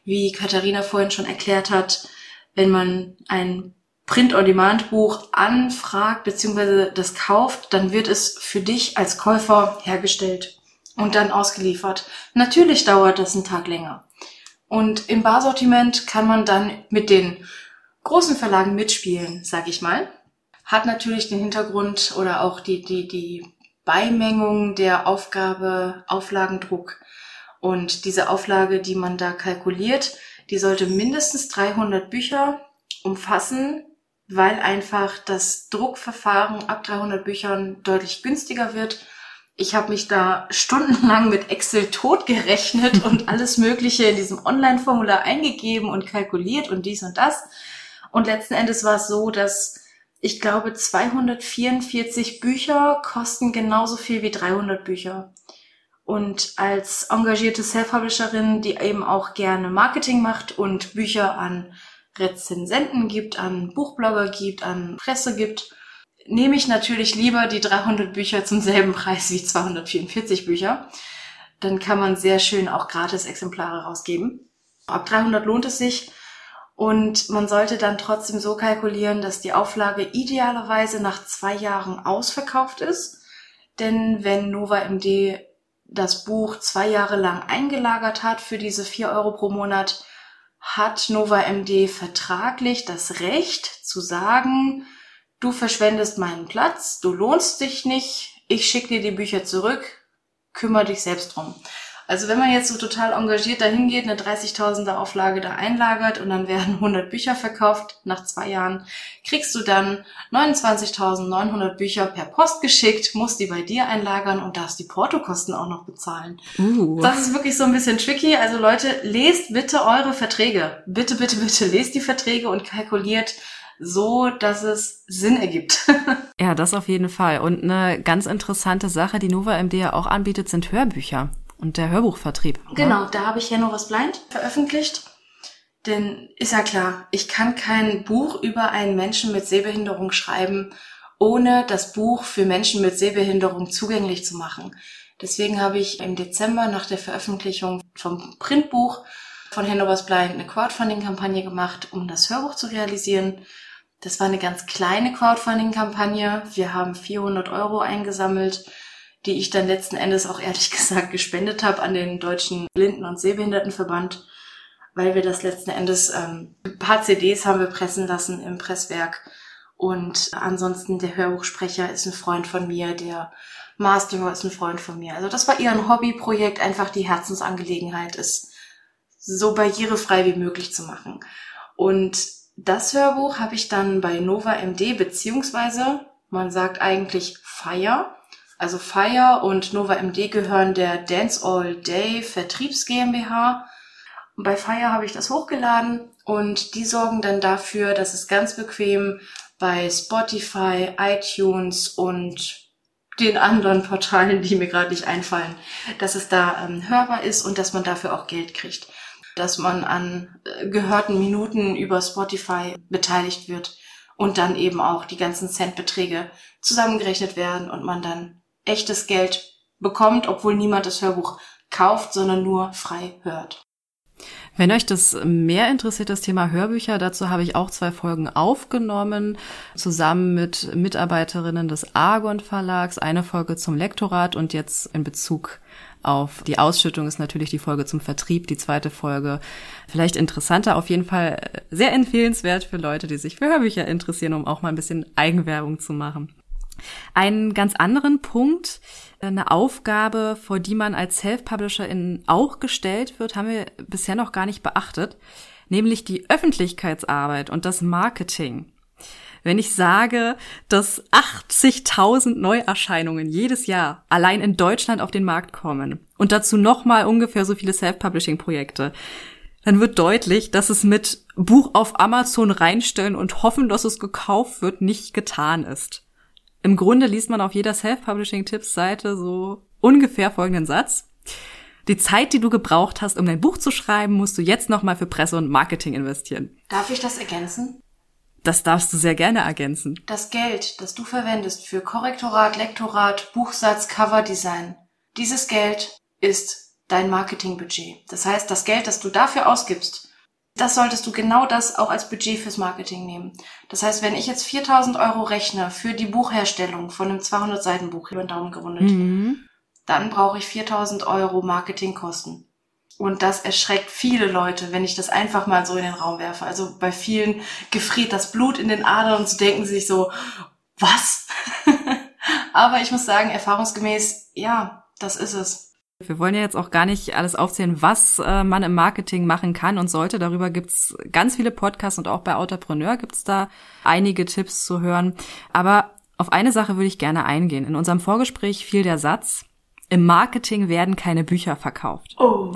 Wie Katharina vorhin schon erklärt hat, wenn man ein Print-on-Demand-Buch anfragt bzw. das kauft, dann wird es für dich als Käufer hergestellt und dann ausgeliefert. Natürlich dauert das einen Tag länger. Und im Barsortiment kann man dann mit den großen Verlagen mitspielen, sag ich mal hat natürlich den Hintergrund oder auch die, die, die Beimengung der Aufgabe Auflagendruck. Und diese Auflage, die man da kalkuliert, die sollte mindestens 300 Bücher umfassen, weil einfach das Druckverfahren ab 300 Büchern deutlich günstiger wird. Ich habe mich da stundenlang mit Excel totgerechnet und alles Mögliche in diesem Online-Formular eingegeben und kalkuliert und dies und das. Und letzten Endes war es so, dass ich glaube, 244 Bücher kosten genauso viel wie 300 Bücher. Und als engagierte Self-Publisherin, die eben auch gerne Marketing macht und Bücher an Rezensenten gibt, an Buchblogger gibt, an Presse gibt, nehme ich natürlich lieber die 300 Bücher zum selben Preis wie 244 Bücher. Dann kann man sehr schön auch gratis Exemplare rausgeben. Ab 300 lohnt es sich. Und man sollte dann trotzdem so kalkulieren, dass die Auflage idealerweise nach zwei Jahren ausverkauft ist. Denn wenn Nova MD das Buch zwei Jahre lang eingelagert hat für diese vier Euro pro Monat, hat Nova MD vertraglich das Recht zu sagen, du verschwendest meinen Platz, du lohnst dich nicht, ich schicke dir die Bücher zurück, kümmere dich selbst drum. Also wenn man jetzt so total engagiert dahin geht, eine 30.000er Auflage da einlagert und dann werden 100 Bücher verkauft nach zwei Jahren, kriegst du dann 29.900 Bücher per Post geschickt, musst die bei dir einlagern und darfst die Portokosten auch noch bezahlen. Uh. Das ist wirklich so ein bisschen tricky. Also Leute, lest bitte eure Verträge. Bitte, bitte, bitte lest die Verträge und kalkuliert so, dass es Sinn ergibt. ja, das auf jeden Fall. Und eine ganz interessante Sache, die Nova MD ja auch anbietet, sind Hörbücher und der Hörbuchvertrieb. Genau, da habe ich ja nur was blind veröffentlicht. Denn ist ja klar, ich kann kein Buch über einen Menschen mit Sehbehinderung schreiben, ohne das Buch für Menschen mit Sehbehinderung zugänglich zu machen. Deswegen habe ich im Dezember nach der Veröffentlichung vom Printbuch von Hannovers Blind eine Crowdfunding-Kampagne gemacht, um das Hörbuch zu realisieren. Das war eine ganz kleine Crowdfunding-Kampagne. Wir haben 400 Euro eingesammelt die ich dann letzten Endes auch ehrlich gesagt gespendet habe an den Deutschen Blinden- und Sehbehindertenverband, weil wir das letzten Endes, ähm, ein paar CDs haben wir pressen lassen im Presswerk. Und ansonsten der Hörbuchsprecher ist ein Freund von mir, der Masterer ist ein Freund von mir. Also das war eher ein Hobbyprojekt, einfach die Herzensangelegenheit ist so barrierefrei wie möglich zu machen. Und das Hörbuch habe ich dann bei Nova MD beziehungsweise man sagt eigentlich Fire also Fire und Nova MD gehören der Dance All Day Vertriebs GmbH. Und bei Fire habe ich das hochgeladen und die sorgen dann dafür, dass es ganz bequem bei Spotify, iTunes und den anderen Portalen, die mir gerade nicht einfallen, dass es da ähm, hörbar ist und dass man dafür auch Geld kriegt. Dass man an äh, gehörten Minuten über Spotify beteiligt wird und dann eben auch die ganzen Centbeträge zusammengerechnet werden und man dann echtes Geld bekommt, obwohl niemand das Hörbuch kauft, sondern nur frei hört. Wenn euch das mehr interessiert, das Thema Hörbücher, dazu habe ich auch zwei Folgen aufgenommen, zusammen mit Mitarbeiterinnen des Argon Verlags. Eine Folge zum Lektorat und jetzt in Bezug auf die Ausschüttung ist natürlich die Folge zum Vertrieb, die zweite Folge. Vielleicht interessanter, auf jeden Fall sehr empfehlenswert für Leute, die sich für Hörbücher interessieren, um auch mal ein bisschen Eigenwerbung zu machen. Einen ganz anderen Punkt, eine Aufgabe, vor die man als Self-Publisherin auch gestellt wird, haben wir bisher noch gar nicht beachtet, nämlich die Öffentlichkeitsarbeit und das Marketing. Wenn ich sage, dass 80.000 Neuerscheinungen jedes Jahr allein in Deutschland auf den Markt kommen und dazu nochmal ungefähr so viele Self-Publishing-Projekte, dann wird deutlich, dass es mit Buch auf Amazon reinstellen und hoffen, dass es gekauft wird, nicht getan ist. Im Grunde liest man auf jeder Self-Publishing-Tipps-Seite so ungefähr folgenden Satz. Die Zeit, die du gebraucht hast, um dein Buch zu schreiben, musst du jetzt nochmal für Presse und Marketing investieren. Darf ich das ergänzen? Das darfst du sehr gerne ergänzen. Das Geld, das du verwendest für Korrektorat, Lektorat, Buchsatz, Coverdesign, dieses Geld ist dein Marketingbudget. Das heißt, das Geld, das du dafür ausgibst, das solltest du genau das auch als Budget fürs Marketing nehmen. Das heißt, wenn ich jetzt 4000 Euro rechne für die Buchherstellung von einem 200 Seiten Buch, über den Daumen gerundet, mhm. dann brauche ich 4000 Euro Marketingkosten. Und das erschreckt viele Leute, wenn ich das einfach mal so in den Raum werfe. Also bei vielen gefriert das Blut in den Adern und sie denken sich so, was? Aber ich muss sagen, erfahrungsgemäß, ja, das ist es. Wir wollen ja jetzt auch gar nicht alles aufzählen, was äh, man im Marketing machen kann und sollte. Darüber gibt's ganz viele Podcasts und auch bei Autopreneur gibt's da einige Tipps zu hören. Aber auf eine Sache würde ich gerne eingehen. In unserem Vorgespräch fiel der Satz, im Marketing werden keine Bücher verkauft. Oh.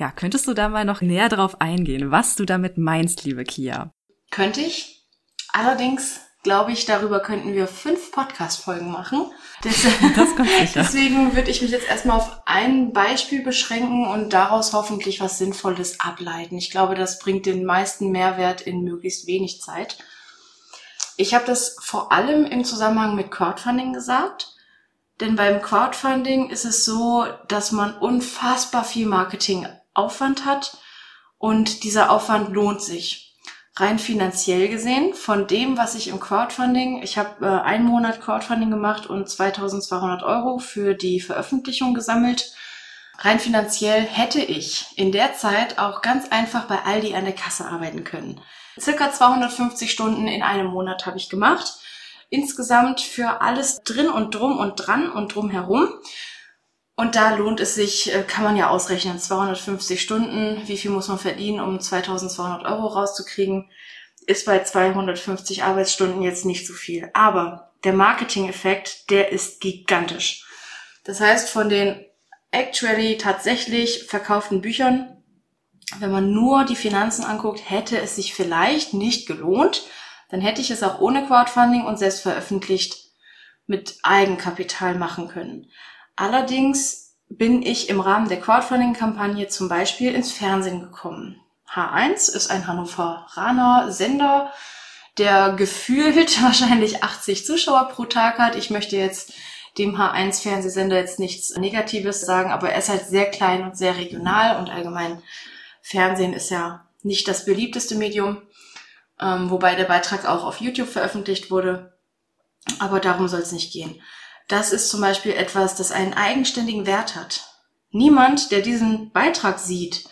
Ja, könntest du da mal noch näher drauf eingehen, was du damit meinst, liebe Kia? Könnte ich. Allerdings glaube ich, darüber könnten wir fünf Podcast-Folgen machen. Das kommt sicher. Deswegen würde ich mich jetzt erstmal auf ein Beispiel beschränken und daraus hoffentlich was Sinnvolles ableiten. Ich glaube, das bringt den meisten Mehrwert in möglichst wenig Zeit. Ich habe das vor allem im Zusammenhang mit Crowdfunding gesagt. Denn beim Crowdfunding ist es so, dass man unfassbar viel Marketingaufwand hat und dieser Aufwand lohnt sich rein finanziell gesehen von dem, was ich im Crowdfunding, ich habe äh, einen Monat Crowdfunding gemacht und 2200 Euro für die Veröffentlichung gesammelt. Rein finanziell hätte ich in der Zeit auch ganz einfach bei Aldi an der Kasse arbeiten können. Circa 250 Stunden in einem Monat habe ich gemacht. Insgesamt für alles drin und drum und dran und drum herum. Und da lohnt es sich, äh, kann man ja ausrechnen, 250 Stunden, wie viel muss man verdienen, um 2200 Euro rauszukriegen, ist bei 250 Arbeitsstunden jetzt nicht so viel. Aber der Marketing-Effekt, der ist gigantisch. Das heißt, von den actually tatsächlich verkauften Büchern, wenn man nur die Finanzen anguckt, hätte es sich vielleicht nicht gelohnt. Dann hätte ich es auch ohne Crowdfunding und selbst veröffentlicht mit Eigenkapital machen können. Allerdings bin ich im Rahmen der Crowdfunding-Kampagne zum Beispiel ins Fernsehen gekommen. H1 ist ein Hannoveraner Sender, der gefühlt wahrscheinlich 80 Zuschauer pro Tag hat. Ich möchte jetzt dem H1-Fernsehsender jetzt nichts Negatives sagen, aber er ist halt sehr klein und sehr regional und allgemein Fernsehen ist ja nicht das beliebteste Medium, ähm, wobei der Beitrag auch auf YouTube veröffentlicht wurde. Aber darum soll es nicht gehen. Das ist zum Beispiel etwas, das einen eigenständigen Wert hat. Niemand, der diesen Beitrag sieht,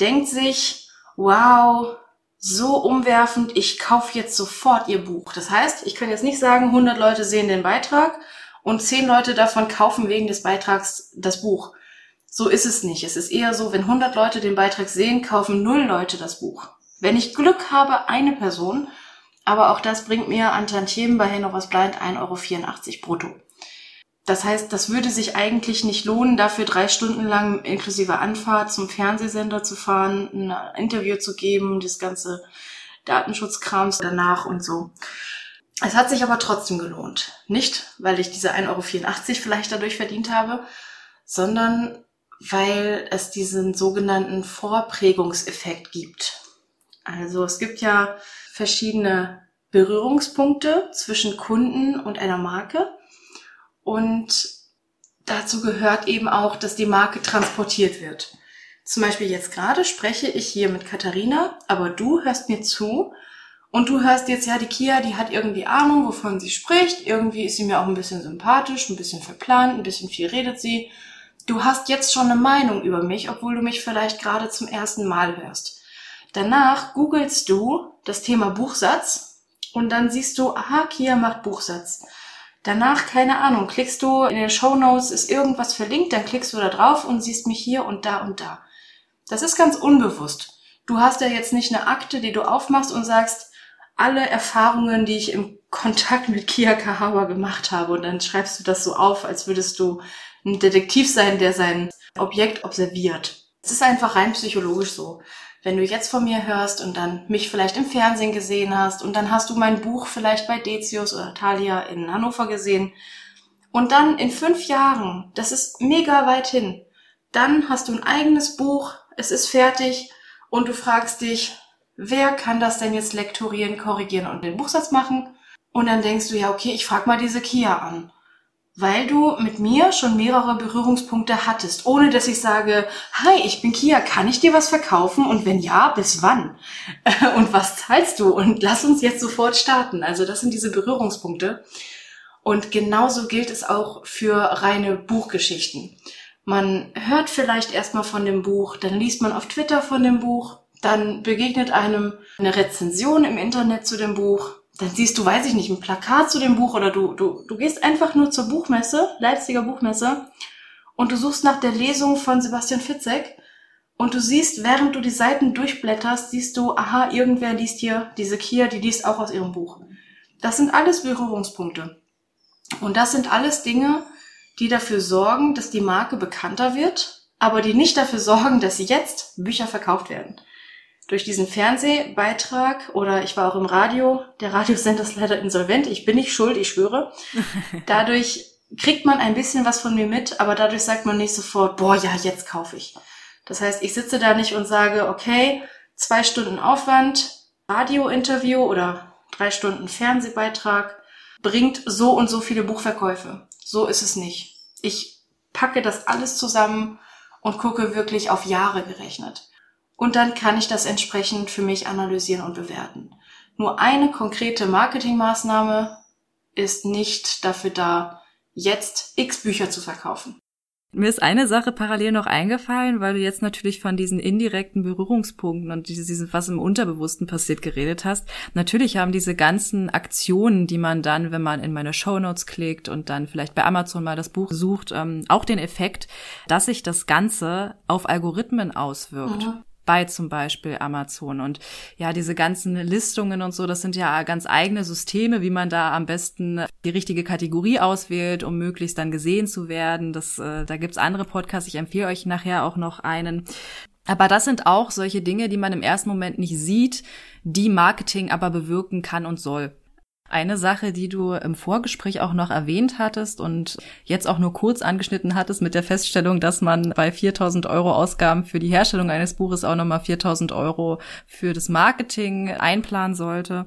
denkt sich, wow, so umwerfend, ich kaufe jetzt sofort ihr Buch. Das heißt, ich kann jetzt nicht sagen, 100 Leute sehen den Beitrag und 10 Leute davon kaufen wegen des Beitrags das Buch. So ist es nicht. Es ist eher so, wenn 100 Leute den Beitrag sehen, kaufen 0 Leute das Buch. Wenn ich Glück habe, eine Person, aber auch das bringt mir an Tantiemen bei Hannovers Blind 1,84 Euro brutto. Das heißt, das würde sich eigentlich nicht lohnen, dafür drei Stunden lang inklusive Anfahrt zum Fernsehsender zu fahren, ein Interview zu geben, das ganze Datenschutzkrams danach und so. Es hat sich aber trotzdem gelohnt. Nicht, weil ich diese 1,84 Euro vielleicht dadurch verdient habe, sondern weil es diesen sogenannten Vorprägungseffekt gibt. Also es gibt ja verschiedene Berührungspunkte zwischen Kunden und einer Marke. Und dazu gehört eben auch, dass die Marke transportiert wird. Zum Beispiel jetzt gerade spreche ich hier mit Katharina, aber du hörst mir zu und du hörst jetzt, ja, die Kia, die hat irgendwie Ahnung, wovon sie spricht. Irgendwie ist sie mir auch ein bisschen sympathisch, ein bisschen verplant, ein bisschen viel redet sie. Du hast jetzt schon eine Meinung über mich, obwohl du mich vielleicht gerade zum ersten Mal hörst. Danach googelst du das Thema Buchsatz und dann siehst du, aha, Kia macht Buchsatz. Danach, keine Ahnung, klickst du in den Show Notes, ist irgendwas verlinkt, dann klickst du da drauf und siehst mich hier und da und da. Das ist ganz unbewusst. Du hast ja jetzt nicht eine Akte, die du aufmachst und sagst, alle Erfahrungen, die ich im Kontakt mit Kia Kahawa gemacht habe und dann schreibst du das so auf, als würdest du ein Detektiv sein, der sein Objekt observiert. Es ist einfach rein psychologisch so wenn du jetzt von mir hörst und dann mich vielleicht im Fernsehen gesehen hast und dann hast du mein Buch vielleicht bei Decius oder Thalia in Hannover gesehen und dann in fünf Jahren, das ist mega weit hin, dann hast du ein eigenes Buch, es ist fertig und du fragst dich, wer kann das denn jetzt lektorieren, korrigieren und den Buchsatz machen? Und dann denkst du, ja, okay, ich frag mal diese Kia an weil du mit mir schon mehrere Berührungspunkte hattest, ohne dass ich sage, hi, ich bin Kia, kann ich dir was verkaufen? Und wenn ja, bis wann? Und was zahlst du? Und lass uns jetzt sofort starten. Also das sind diese Berührungspunkte. Und genauso gilt es auch für reine Buchgeschichten. Man hört vielleicht erstmal von dem Buch, dann liest man auf Twitter von dem Buch, dann begegnet einem eine Rezension im Internet zu dem Buch, dann siehst du, weiß ich nicht, ein Plakat zu dem Buch oder du, du, du gehst einfach nur zur Buchmesse, Leipziger Buchmesse, und du suchst nach der Lesung von Sebastian Fitzek und du siehst, während du die Seiten durchblätterst, siehst du, aha, irgendwer liest hier, diese Kia, die liest auch aus ihrem Buch. Das sind alles Berührungspunkte. Und das sind alles Dinge, die dafür sorgen, dass die Marke bekannter wird, aber die nicht dafür sorgen, dass jetzt Bücher verkauft werden durch diesen Fernsehbeitrag oder ich war auch im Radio, der Radiosender ist leider insolvent, ich bin nicht schuld, ich schwöre. Dadurch kriegt man ein bisschen was von mir mit, aber dadurch sagt man nicht sofort, boah, ja, jetzt kaufe ich. Das heißt, ich sitze da nicht und sage, okay, zwei Stunden Aufwand, Radiointerview oder drei Stunden Fernsehbeitrag bringt so und so viele Buchverkäufe. So ist es nicht. Ich packe das alles zusammen und gucke wirklich auf Jahre gerechnet und dann kann ich das entsprechend für mich analysieren und bewerten. Nur eine konkrete Marketingmaßnahme ist nicht dafür da, jetzt x Bücher zu verkaufen. Mir ist eine Sache parallel noch eingefallen, weil du jetzt natürlich von diesen indirekten Berührungspunkten und diesem, was im Unterbewussten passiert, geredet hast. Natürlich haben diese ganzen Aktionen, die man dann, wenn man in meine Shownotes klickt und dann vielleicht bei Amazon mal das Buch sucht, ähm, auch den Effekt, dass sich das Ganze auf Algorithmen auswirkt. Mhm bei zum Beispiel Amazon. Und ja, diese ganzen Listungen und so, das sind ja ganz eigene Systeme, wie man da am besten die richtige Kategorie auswählt, um möglichst dann gesehen zu werden. Das, äh, da gibt's andere Podcasts, ich empfehle euch nachher auch noch einen. Aber das sind auch solche Dinge, die man im ersten Moment nicht sieht, die Marketing aber bewirken kann und soll. Eine Sache, die du im Vorgespräch auch noch erwähnt hattest und jetzt auch nur kurz angeschnitten hattest mit der Feststellung, dass man bei 4000 Euro Ausgaben für die Herstellung eines Buches auch nochmal 4000 Euro für das Marketing einplanen sollte,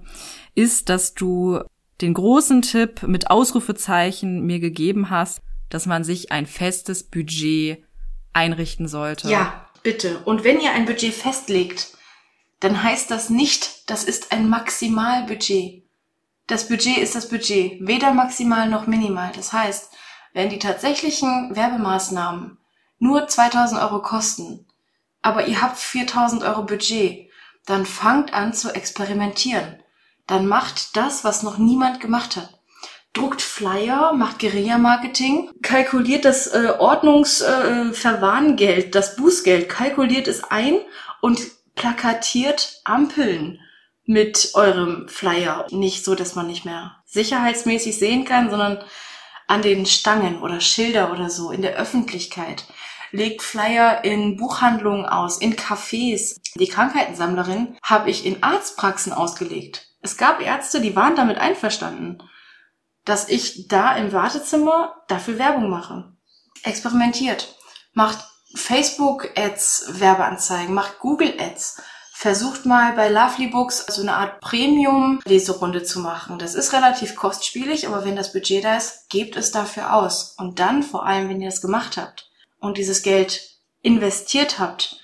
ist, dass du den großen Tipp mit Ausrufezeichen mir gegeben hast, dass man sich ein festes Budget einrichten sollte. Ja, bitte. Und wenn ihr ein Budget festlegt, dann heißt das nicht, das ist ein Maximalbudget. Das Budget ist das Budget, weder maximal noch minimal. Das heißt, wenn die tatsächlichen Werbemaßnahmen nur 2000 Euro kosten, aber ihr habt 4000 Euro Budget, dann fangt an zu experimentieren. Dann macht das, was noch niemand gemacht hat. Druckt Flyer, macht Guerilla-Marketing, kalkuliert das äh, Ordnungsverwarngeld, äh, das Bußgeld, kalkuliert es ein und plakatiert Ampeln mit eurem Flyer. Nicht so, dass man nicht mehr sicherheitsmäßig sehen kann, sondern an den Stangen oder Schilder oder so in der Öffentlichkeit. Legt Flyer in Buchhandlungen aus, in Cafés. Die Krankheitensammlerin habe ich in Arztpraxen ausgelegt. Es gab Ärzte, die waren damit einverstanden, dass ich da im Wartezimmer dafür Werbung mache. Experimentiert. Macht Facebook-Ads Werbeanzeigen, macht Google-Ads versucht mal bei Lovely Books so eine Art Premium-Leserunde zu machen. Das ist relativ kostspielig, aber wenn das Budget da ist, gebt es dafür aus. Und dann, vor allem, wenn ihr das gemacht habt und dieses Geld investiert habt,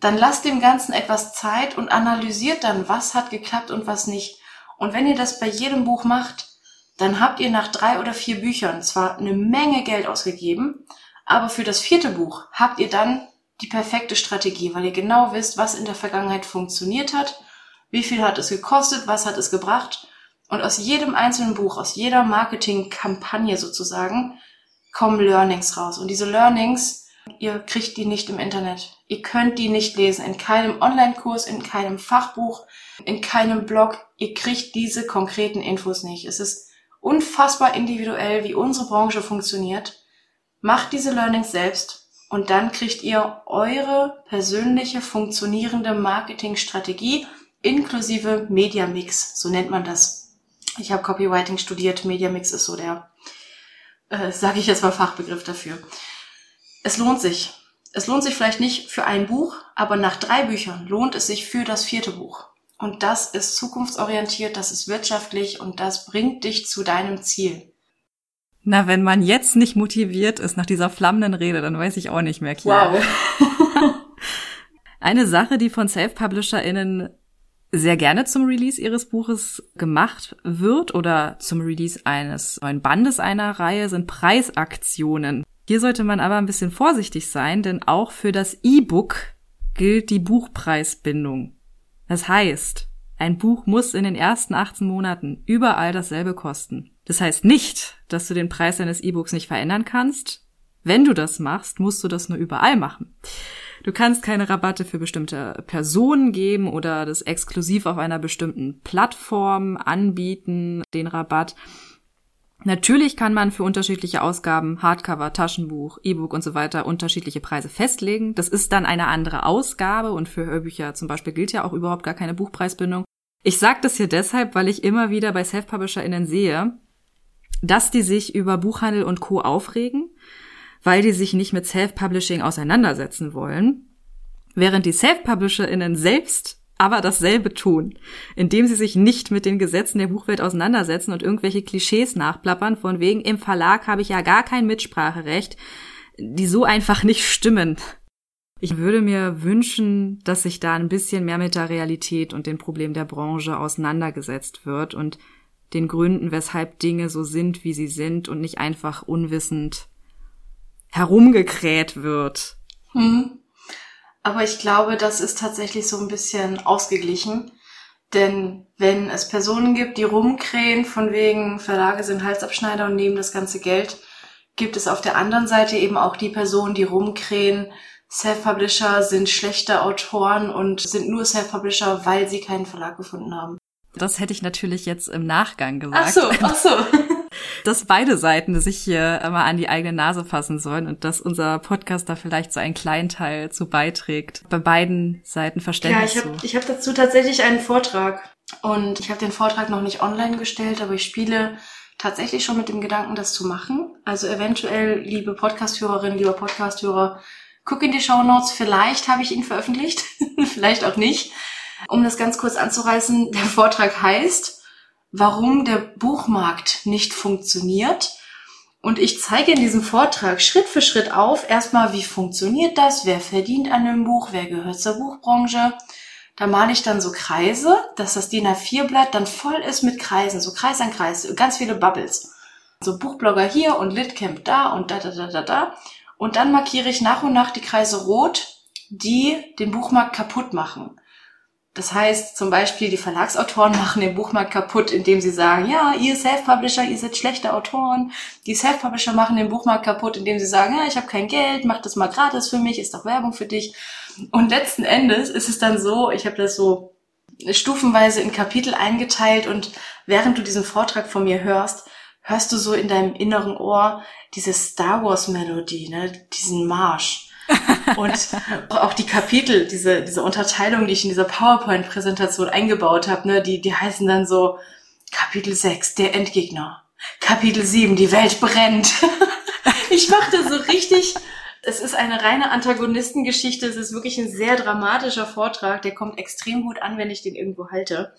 dann lasst dem Ganzen etwas Zeit und analysiert dann, was hat geklappt und was nicht. Und wenn ihr das bei jedem Buch macht, dann habt ihr nach drei oder vier Büchern zwar eine Menge Geld ausgegeben, aber für das vierte Buch habt ihr dann die perfekte Strategie, weil ihr genau wisst, was in der Vergangenheit funktioniert hat, wie viel hat es gekostet, was hat es gebracht. Und aus jedem einzelnen Buch, aus jeder Marketingkampagne sozusagen, kommen Learnings raus. Und diese Learnings, ihr kriegt die nicht im Internet. Ihr könnt die nicht lesen. In keinem Online-Kurs, in keinem Fachbuch, in keinem Blog. Ihr kriegt diese konkreten Infos nicht. Es ist unfassbar individuell, wie unsere Branche funktioniert. Macht diese Learnings selbst und dann kriegt ihr eure persönliche funktionierende Marketingstrategie inklusive Media Mix, so nennt man das. Ich habe Copywriting studiert, Media Mix ist so der, äh, sage ich jetzt mal Fachbegriff dafür. Es lohnt sich. Es lohnt sich vielleicht nicht für ein Buch, aber nach drei Büchern lohnt es sich für das vierte Buch. Und das ist zukunftsorientiert, das ist wirtschaftlich und das bringt dich zu deinem Ziel. Na, wenn man jetzt nicht motiviert ist nach dieser flammenden Rede, dann weiß ich auch nicht mehr, klar. Wow. Eine Sache, die von Self-PublisherInnen sehr gerne zum Release ihres Buches gemacht wird oder zum Release eines neuen Bandes einer Reihe sind Preisaktionen. Hier sollte man aber ein bisschen vorsichtig sein, denn auch für das E-Book gilt die Buchpreisbindung. Das heißt, ein Buch muss in den ersten 18 Monaten überall dasselbe kosten. Das heißt nicht, dass du den Preis deines E-Books nicht verändern kannst. Wenn du das machst, musst du das nur überall machen. Du kannst keine Rabatte für bestimmte Personen geben oder das exklusiv auf einer bestimmten Plattform anbieten, den Rabatt. Natürlich kann man für unterschiedliche Ausgaben, Hardcover, Taschenbuch, E-Book und so weiter unterschiedliche Preise festlegen. Das ist dann eine andere Ausgabe und für Hörbücher zum Beispiel gilt ja auch überhaupt gar keine Buchpreisbindung. Ich sage das hier deshalb, weil ich immer wieder bei Self-PublisherInnen sehe, dass die sich über Buchhandel und Co. aufregen, weil die sich nicht mit Self-Publishing auseinandersetzen wollen, während die Self-PublisherInnen selbst aber dasselbe tun, indem sie sich nicht mit den Gesetzen der Buchwelt auseinandersetzen und irgendwelche Klischees nachplappern, von wegen im Verlag habe ich ja gar kein Mitspracherecht, die so einfach nicht stimmen. Ich würde mir wünschen, dass sich da ein bisschen mehr mit der Realität und den Problemen der Branche auseinandergesetzt wird und den Gründen, weshalb Dinge so sind, wie sie sind und nicht einfach unwissend herumgekräht wird. Hm. Aber ich glaube, das ist tatsächlich so ein bisschen ausgeglichen. Denn wenn es Personen gibt, die rumkrähen, von wegen Verlage sind Halsabschneider und nehmen das ganze Geld, gibt es auf der anderen Seite eben auch die Personen, die rumkrähen, Self-Publisher sind schlechte Autoren und sind nur Self-Publisher, weil sie keinen Verlag gefunden haben. Das hätte ich natürlich jetzt im Nachgang gesagt. Ach so, ach so. dass beide Seiten sich hier immer an die eigene Nase fassen sollen und dass unser Podcast da vielleicht so einen kleinen Teil zu beiträgt. Bei beiden Seiten Verständnis. Ja, ich habe ich hab dazu tatsächlich einen Vortrag und ich habe den Vortrag noch nicht online gestellt, aber ich spiele tatsächlich schon mit dem Gedanken, das zu machen. Also eventuell, liebe Podcasthörerinnen, lieber Podcasthörer, guck in die Show Notes. Vielleicht habe ich ihn veröffentlicht, vielleicht auch nicht. Um das ganz kurz anzureißen, der Vortrag heißt warum der Buchmarkt nicht funktioniert. Und ich zeige in diesem Vortrag Schritt für Schritt auf, erstmal, wie funktioniert das, wer verdient an einem Buch, wer gehört zur Buchbranche. Da male ich dann so Kreise, dass das DIN A4-Blatt dann voll ist mit Kreisen, so Kreis an Kreis, ganz viele Bubbles. So Buchblogger hier und Litcamp da und da, da, da, da, da. Und dann markiere ich nach und nach die Kreise rot, die den Buchmarkt kaputt machen. Das heißt zum Beispiel, die Verlagsautoren machen den Buchmarkt kaputt, indem sie sagen, ja, ihr Self-Publisher, ihr seid schlechte Autoren. Die Self-Publisher machen den Buchmarkt kaputt, indem sie sagen, ja, ich habe kein Geld, mach das mal gratis für mich, ist doch Werbung für dich. Und letzten Endes ist es dann so, ich habe das so stufenweise in Kapitel eingeteilt und während du diesen Vortrag von mir hörst, hörst du so in deinem inneren Ohr diese Star Wars Melodie, ne, diesen Marsch. Und auch die Kapitel, diese, diese Unterteilung, die ich in dieser PowerPoint-Präsentation eingebaut habe, ne, die, die heißen dann so Kapitel 6, der Endgegner. Kapitel 7, die Welt brennt. ich machte so richtig, es ist eine reine Antagonistengeschichte, es ist wirklich ein sehr dramatischer Vortrag, der kommt extrem gut an, wenn ich den irgendwo halte.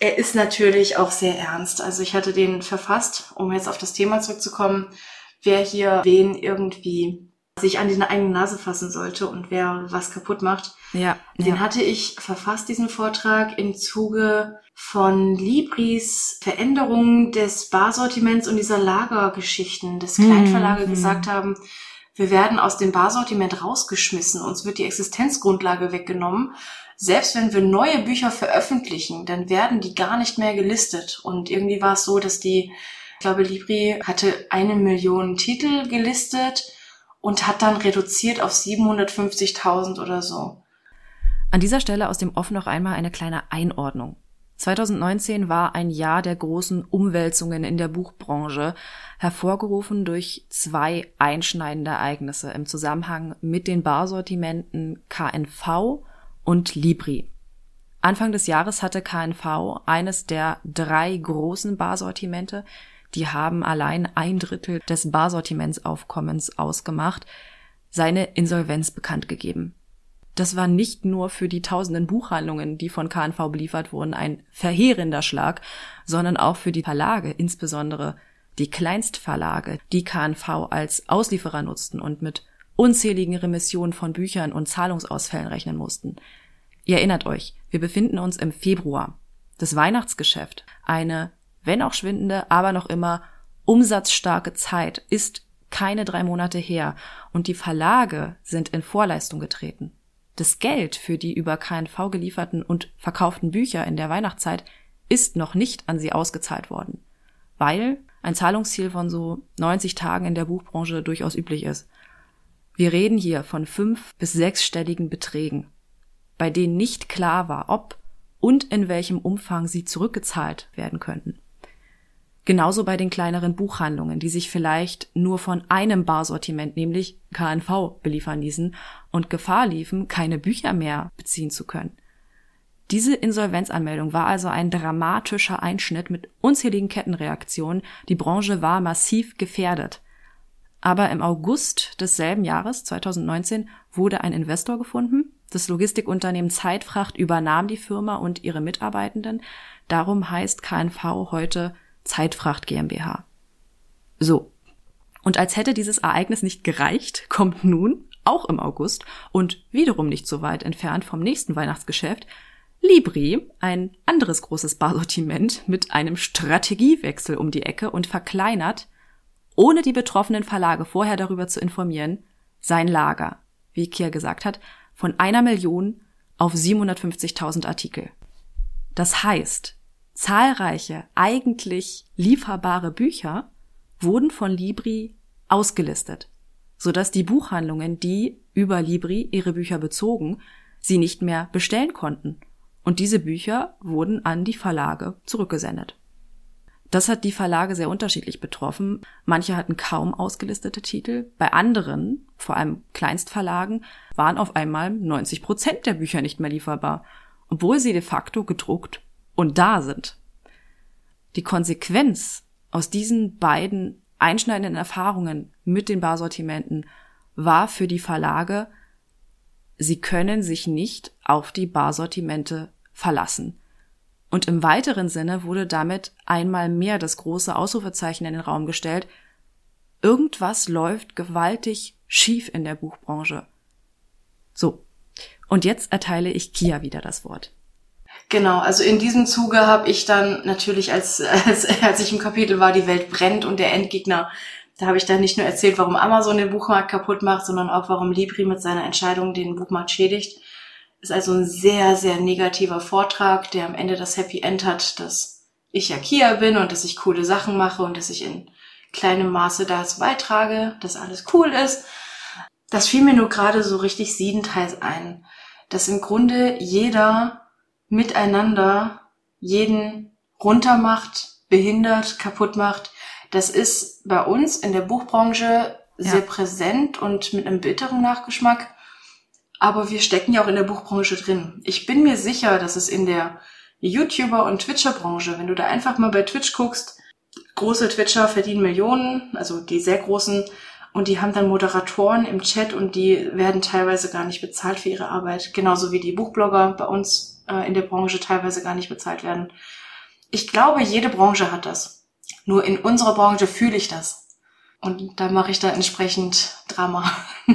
Er ist natürlich auch sehr ernst. Also ich hatte den verfasst, um jetzt auf das Thema zurückzukommen, wer hier wen irgendwie sich an die eigene Nase fassen sollte und wer was kaputt macht. Ja. Den ja. hatte ich verfasst, diesen Vortrag, im Zuge von Libris Veränderungen des Barsortiments und dieser Lagergeschichten, des Kleinverlage hm, gesagt haben, wir werden aus dem Barsortiment rausgeschmissen, uns wird die Existenzgrundlage weggenommen. Selbst wenn wir neue Bücher veröffentlichen, dann werden die gar nicht mehr gelistet. Und irgendwie war es so, dass die, ich glaube, Libri hatte eine Million Titel gelistet und hat dann reduziert auf 750.000 oder so. An dieser Stelle aus dem Off noch einmal eine kleine Einordnung. 2019 war ein Jahr der großen Umwälzungen in der Buchbranche, hervorgerufen durch zwei einschneidende Ereignisse im Zusammenhang mit den Barsortimenten KNV und Libri. Anfang des Jahres hatte KNV eines der drei großen Barsortimente, die haben allein ein Drittel des Barsortimentsaufkommens ausgemacht, seine Insolvenz bekannt gegeben. Das war nicht nur für die tausenden Buchhandlungen, die von KNV beliefert wurden, ein verheerender Schlag, sondern auch für die Verlage, insbesondere die Kleinstverlage, die KNV als Auslieferer nutzten und mit unzähligen Remissionen von Büchern und Zahlungsausfällen rechnen mussten. Ihr erinnert euch, wir befinden uns im Februar. Das Weihnachtsgeschäft, eine wenn auch schwindende, aber noch immer umsatzstarke Zeit ist keine drei Monate her und die Verlage sind in Vorleistung getreten. Das Geld für die über KNV gelieferten und verkauften Bücher in der Weihnachtszeit ist noch nicht an sie ausgezahlt worden, weil ein Zahlungsziel von so 90 Tagen in der Buchbranche durchaus üblich ist. Wir reden hier von fünf bis sechsstelligen Beträgen, bei denen nicht klar war, ob und in welchem Umfang sie zurückgezahlt werden könnten. Genauso bei den kleineren Buchhandlungen, die sich vielleicht nur von einem Barsortiment, nämlich KNV, beliefern ließen und Gefahr liefen, keine Bücher mehr beziehen zu können. Diese Insolvenzanmeldung war also ein dramatischer Einschnitt mit unzähligen Kettenreaktionen. Die Branche war massiv gefährdet. Aber im August desselben Jahres, 2019, wurde ein Investor gefunden. Das Logistikunternehmen Zeitfracht übernahm die Firma und ihre Mitarbeitenden. Darum heißt KNV heute Zeitfracht GmbH. So. Und als hätte dieses Ereignis nicht gereicht, kommt nun, auch im August und wiederum nicht so weit entfernt vom nächsten Weihnachtsgeschäft, Libri, ein anderes großes Barsortiment mit einem Strategiewechsel um die Ecke und verkleinert ohne die betroffenen Verlage vorher darüber zu informieren, sein Lager, wie Kia gesagt hat, von einer Million auf 750.000 Artikel. Das heißt, zahlreiche eigentlich lieferbare Bücher wurden von Libri ausgelistet, sodass die Buchhandlungen, die über Libri ihre Bücher bezogen, sie nicht mehr bestellen konnten. Und diese Bücher wurden an die Verlage zurückgesendet. Das hat die Verlage sehr unterschiedlich betroffen. Manche hatten kaum ausgelistete Titel. Bei anderen, vor allem Kleinstverlagen, waren auf einmal 90 Prozent der Bücher nicht mehr lieferbar, obwohl sie de facto gedruckt und da sind. Die Konsequenz aus diesen beiden einschneidenden Erfahrungen mit den Barsortimenten war für die Verlage, sie können sich nicht auf die Barsortimente verlassen. Und im weiteren Sinne wurde damit einmal mehr das große Ausrufezeichen in den Raum gestellt. Irgendwas läuft gewaltig schief in der Buchbranche. So. Und jetzt erteile ich Kia wieder das Wort. Genau, also in diesem Zuge habe ich dann natürlich, als, als, als ich im Kapitel war, die Welt brennt und der Endgegner, da habe ich dann nicht nur erzählt, warum Amazon den Buchmarkt kaputt macht, sondern auch, warum Libri mit seiner Entscheidung den Buchmarkt schädigt. Ist also ein sehr, sehr negativer Vortrag, der am Ende das Happy End hat, dass ich ja Kia bin und dass ich coole Sachen mache und dass ich in kleinem Maße dazu beitrage, dass alles cool ist. Das fiel mir nur gerade so richtig siebenteils ein, dass im Grunde jeder miteinander jeden runtermacht, behindert, kaputt macht. Das ist bei uns in der Buchbranche sehr ja. präsent und mit einem bitteren Nachgeschmack. Aber wir stecken ja auch in der Buchbranche drin. Ich bin mir sicher, dass es in der YouTuber- und Twitcher-Branche, wenn du da einfach mal bei Twitch guckst, große Twitcher verdienen Millionen, also die sehr großen, und die haben dann Moderatoren im Chat und die werden teilweise gar nicht bezahlt für ihre Arbeit. Genauso wie die Buchblogger bei uns äh, in der Branche teilweise gar nicht bezahlt werden. Ich glaube, jede Branche hat das. Nur in unserer Branche fühle ich das. Und da mache ich da entsprechend Drama.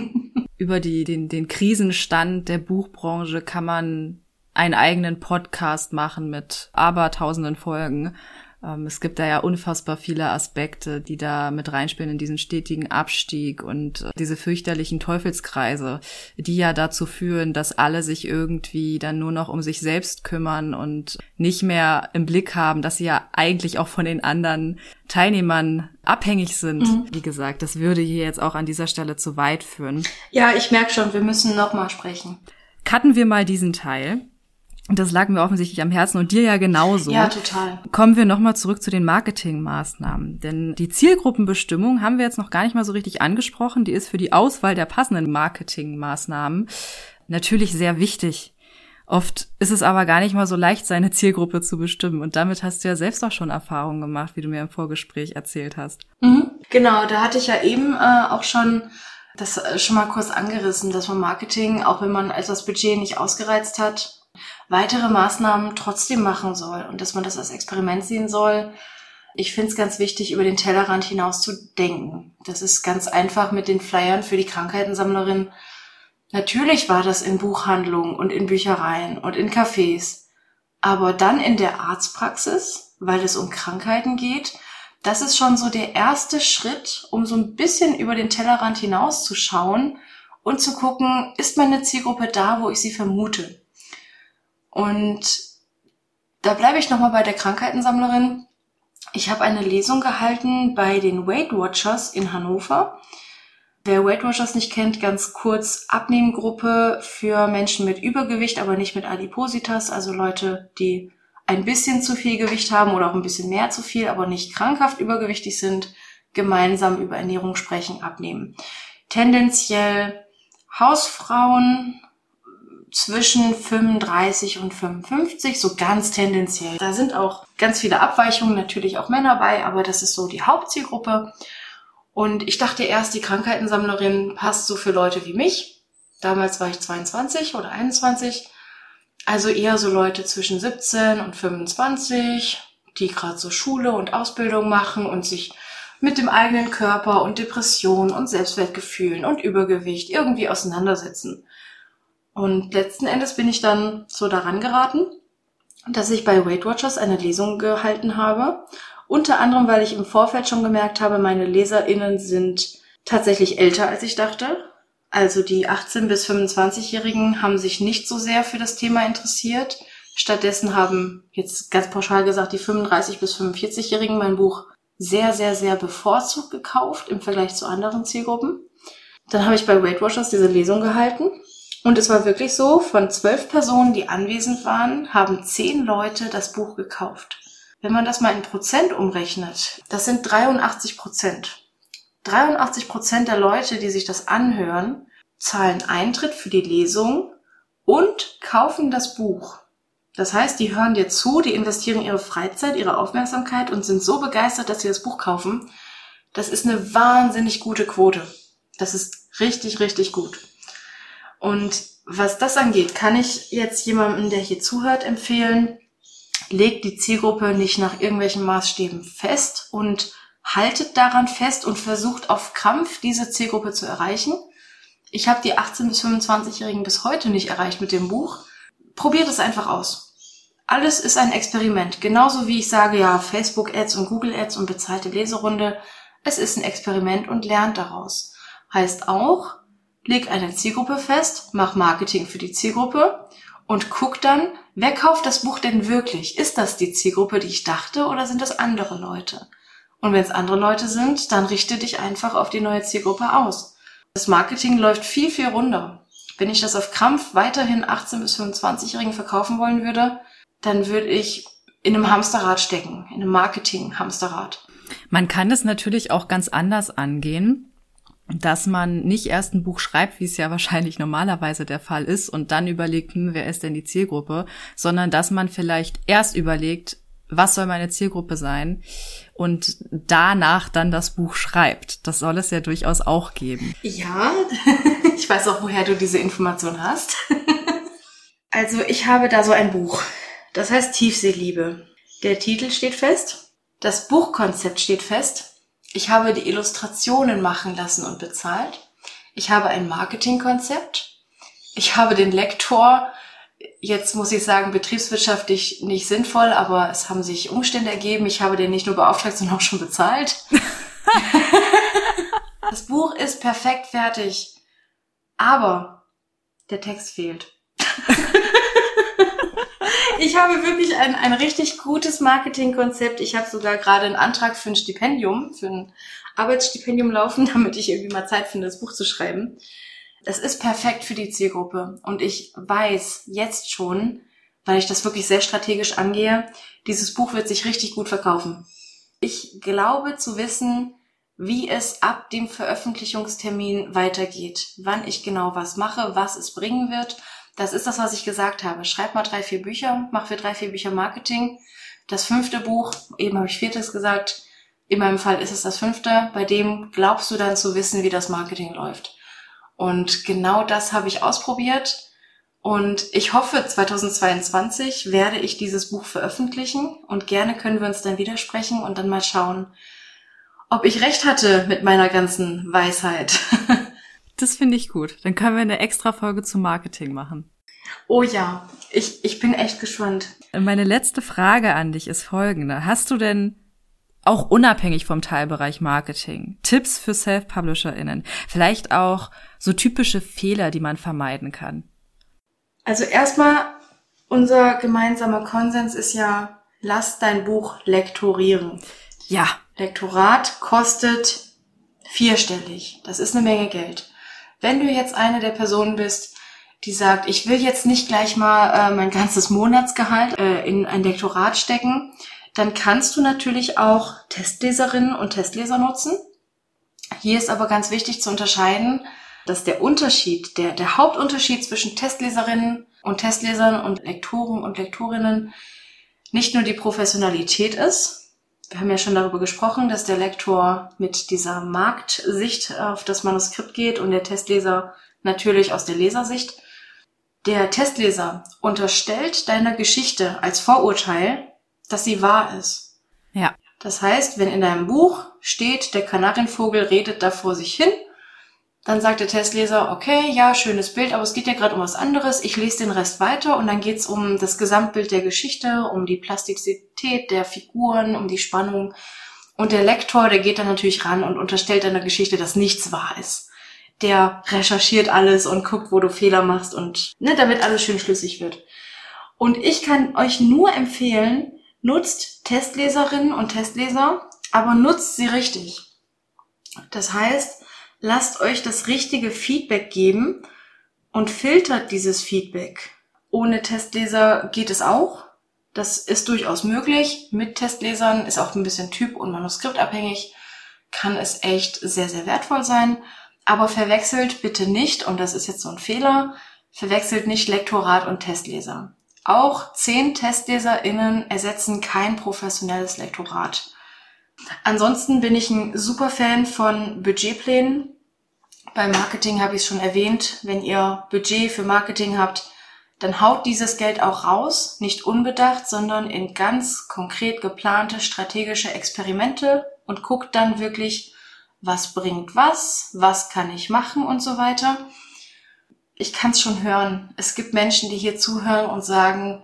über die, den, den Krisenstand der Buchbranche kann man einen eigenen Podcast machen mit abertausenden Folgen. Ähm, es gibt da ja unfassbar viele Aspekte, die da mit reinspielen in diesen stetigen Abstieg und äh, diese fürchterlichen Teufelskreise, die ja dazu führen, dass alle sich irgendwie dann nur noch um sich selbst kümmern und nicht mehr im Blick haben, dass sie ja eigentlich auch von den anderen Teilnehmern abhängig sind. Mhm. Wie gesagt, das würde hier jetzt auch an dieser Stelle zu weit führen. Ja, ich merke schon, wir müssen nochmal sprechen. Cutten wir mal diesen Teil. Das lag mir offensichtlich am Herzen und dir ja genauso. Ja, total. Kommen wir nochmal zurück zu den Marketingmaßnahmen. Denn die Zielgruppenbestimmung haben wir jetzt noch gar nicht mal so richtig angesprochen. Die ist für die Auswahl der passenden Marketingmaßnahmen natürlich sehr wichtig. Oft ist es aber gar nicht mal so leicht, seine Zielgruppe zu bestimmen. Und damit hast du ja selbst auch schon Erfahrungen gemacht, wie du mir im Vorgespräch erzählt hast. Mhm, genau, da hatte ich ja eben äh, auch schon das äh, schon mal kurz angerissen, dass man Marketing, auch wenn man das Budget nicht ausgereizt hat, weitere Maßnahmen trotzdem machen soll und dass man das als Experiment sehen soll. Ich finde es ganz wichtig, über den Tellerrand hinaus zu denken. Das ist ganz einfach mit den Flyern für die Krankheitensammlerin. Natürlich war das in Buchhandlungen und in Büchereien und in Cafés. Aber dann in der Arztpraxis, weil es um Krankheiten geht, das ist schon so der erste Schritt, um so ein bisschen über den Tellerrand hinaus zu schauen und zu gucken, ist meine Zielgruppe da, wo ich sie vermute? Und da bleibe ich nochmal bei der Krankheitensammlerin. Ich habe eine Lesung gehalten bei den Weight Watchers in Hannover. Wer Weight Watchers nicht kennt, ganz kurz Abnehmgruppe für Menschen mit Übergewicht, aber nicht mit Adipositas, also Leute, die ein bisschen zu viel Gewicht haben oder auch ein bisschen mehr zu viel, aber nicht krankhaft übergewichtig sind, gemeinsam über Ernährung sprechen, abnehmen. Tendenziell Hausfrauen, zwischen 35 und 55, so ganz tendenziell. Da sind auch ganz viele Abweichungen, natürlich auch Männer bei, aber das ist so die Hauptzielgruppe. Und ich dachte erst, die Krankheitensammlerin passt so für Leute wie mich. Damals war ich 22 oder 21. Also eher so Leute zwischen 17 und 25, die gerade so Schule und Ausbildung machen und sich mit dem eigenen Körper und Depression und Selbstwertgefühlen und Übergewicht irgendwie auseinandersetzen. Und letzten Endes bin ich dann so daran geraten, dass ich bei Weight Watchers eine Lesung gehalten habe Unter anderem, weil ich im Vorfeld schon gemerkt habe, meine LeserInnen sind tatsächlich älter, als ich dachte. Also die 18- bis 25-Jährigen haben sich nicht so sehr für das Thema interessiert. Stattdessen haben jetzt ganz pauschal gesagt die 35- bis 45-Jährigen mein Buch sehr, sehr, sehr bevorzugt gekauft im Vergleich zu anderen Zielgruppen. Dann habe ich bei Weight Watchers diese Lesung gehalten. Und es war wirklich so, von zwölf Personen, die anwesend waren, haben zehn Leute das Buch gekauft. Wenn man das mal in Prozent umrechnet, das sind 83 Prozent. 83 Prozent der Leute, die sich das anhören, zahlen Eintritt für die Lesung und kaufen das Buch. Das heißt, die hören dir zu, die investieren ihre Freizeit, ihre Aufmerksamkeit und sind so begeistert, dass sie das Buch kaufen. Das ist eine wahnsinnig gute Quote. Das ist richtig, richtig gut. Und was das angeht, kann ich jetzt jemandem, der hier zuhört, empfehlen, legt die Zielgruppe nicht nach irgendwelchen Maßstäben fest und haltet daran fest und versucht auf Krampf diese Zielgruppe zu erreichen. Ich habe die 18 bis 25-Jährigen bis heute nicht erreicht mit dem Buch. Probiert es einfach aus. Alles ist ein Experiment. Genauso wie ich sage, ja, Facebook-Ads und Google-Ads und bezahlte Leserunde. Es ist ein Experiment und lernt daraus. Heißt auch, leg eine Zielgruppe fest, mach Marketing für die Zielgruppe und guck dann, wer kauft das Buch denn wirklich? Ist das die Zielgruppe, die ich dachte, oder sind das andere Leute? Und wenn es andere Leute sind, dann richte dich einfach auf die neue Zielgruppe aus. Das Marketing läuft viel, viel runder. Wenn ich das auf Krampf weiterhin 18 bis 25-Jährigen verkaufen wollen würde, dann würde ich in einem Hamsterrad stecken, in einem Marketing-Hamsterrad. Man kann das natürlich auch ganz anders angehen dass man nicht erst ein Buch schreibt, wie es ja wahrscheinlich normalerweise der Fall ist, und dann überlegt, hm, wer ist denn die Zielgruppe, sondern dass man vielleicht erst überlegt, was soll meine Zielgruppe sein und danach dann das Buch schreibt. Das soll es ja durchaus auch geben. Ja, ich weiß auch, woher du diese Information hast. also ich habe da so ein Buch. Das heißt Tiefseeliebe. Der Titel steht fest, das Buchkonzept steht fest ich habe die Illustrationen machen lassen und bezahlt. Ich habe ein Marketingkonzept. Ich habe den Lektor, jetzt muss ich sagen, betriebswirtschaftlich nicht sinnvoll, aber es haben sich Umstände ergeben. Ich habe den nicht nur beauftragt, sondern auch schon bezahlt. das Buch ist perfekt fertig. Aber der Text fehlt. ich habe wirklich ein, ein richtig gutes Marketingkonzept. Ich habe sogar gerade einen Antrag für ein Stipendium, für ein Arbeitsstipendium laufen, damit ich irgendwie mal Zeit finde, das Buch zu schreiben. Das ist perfekt für die Zielgruppe. Und ich weiß jetzt schon, weil ich das wirklich sehr strategisch angehe, dieses Buch wird sich richtig gut verkaufen. Ich glaube zu wissen, wie es ab dem Veröffentlichungstermin weitergeht, wann ich genau was mache, was es bringen wird das ist das, was ich gesagt habe. Schreib mal drei, vier Bücher, mach für drei, vier Bücher Marketing. Das fünfte Buch, eben habe ich viertes gesagt, in meinem Fall ist es das fünfte, bei dem glaubst du dann zu wissen, wie das Marketing läuft. Und genau das habe ich ausprobiert. Und ich hoffe, 2022 werde ich dieses Buch veröffentlichen und gerne können wir uns dann widersprechen und dann mal schauen, ob ich recht hatte mit meiner ganzen Weisheit. Das finde ich gut. Dann können wir eine extra Folge zum Marketing machen. Oh ja, ich, ich bin echt gespannt. Meine letzte Frage an dich ist folgende. Hast du denn auch unabhängig vom Teilbereich Marketing Tipps für Self-PublisherInnen? Vielleicht auch so typische Fehler, die man vermeiden kann? Also erstmal, unser gemeinsamer Konsens ist ja, lass dein Buch lektorieren. Ja. Lektorat kostet vierstellig. Das ist eine Menge Geld. Wenn du jetzt eine der Personen bist, die sagt, ich will jetzt nicht gleich mal äh, mein ganzes Monatsgehalt äh, in ein Lektorat stecken, dann kannst du natürlich auch Testleserinnen und Testleser nutzen. Hier ist aber ganz wichtig zu unterscheiden, dass der Unterschied, der, der Hauptunterschied zwischen Testleserinnen und Testlesern und Lektoren und Lektorinnen nicht nur die Professionalität ist, wir haben ja schon darüber gesprochen, dass der Lektor mit dieser Marktsicht auf das Manuskript geht und der Testleser natürlich aus der Lesersicht. Der Testleser unterstellt deiner Geschichte als Vorurteil, dass sie wahr ist. Ja. Das heißt, wenn in deinem Buch steht, der Kanarienvogel redet da vor sich hin, Dann sagt der Testleser, okay, ja, schönes Bild, aber es geht ja gerade um was anderes. Ich lese den Rest weiter und dann geht's um das Gesamtbild der Geschichte, um die Plastizität der Figuren, um die Spannung. Und der Lektor, der geht dann natürlich ran und unterstellt einer Geschichte, dass nichts wahr ist. Der recherchiert alles und guckt, wo du Fehler machst und ne, damit alles schön schlüssig wird. Und ich kann euch nur empfehlen, nutzt Testleserinnen und Testleser, aber nutzt sie richtig. Das heißt, lasst euch das richtige Feedback geben und filtert dieses Feedback. Ohne Testleser geht es auch. Das ist durchaus möglich. Mit Testlesern ist auch ein bisschen typ- und manuskriptabhängig. Kann es echt sehr, sehr wertvoll sein. Aber verwechselt bitte nicht, und das ist jetzt so ein Fehler, verwechselt nicht Lektorat und Testleser. Auch zehn TestleserInnen ersetzen kein professionelles Lektorat. Ansonsten bin ich ein super Fan von Budgetplänen. Beim Marketing habe ich es schon erwähnt. Wenn ihr Budget für Marketing habt, dann haut dieses Geld auch raus, nicht unbedacht, sondern in ganz konkret geplante strategische Experimente und guckt dann wirklich, was bringt was, was kann ich machen und so weiter. Ich kann es schon hören. Es gibt Menschen, die hier zuhören und sagen,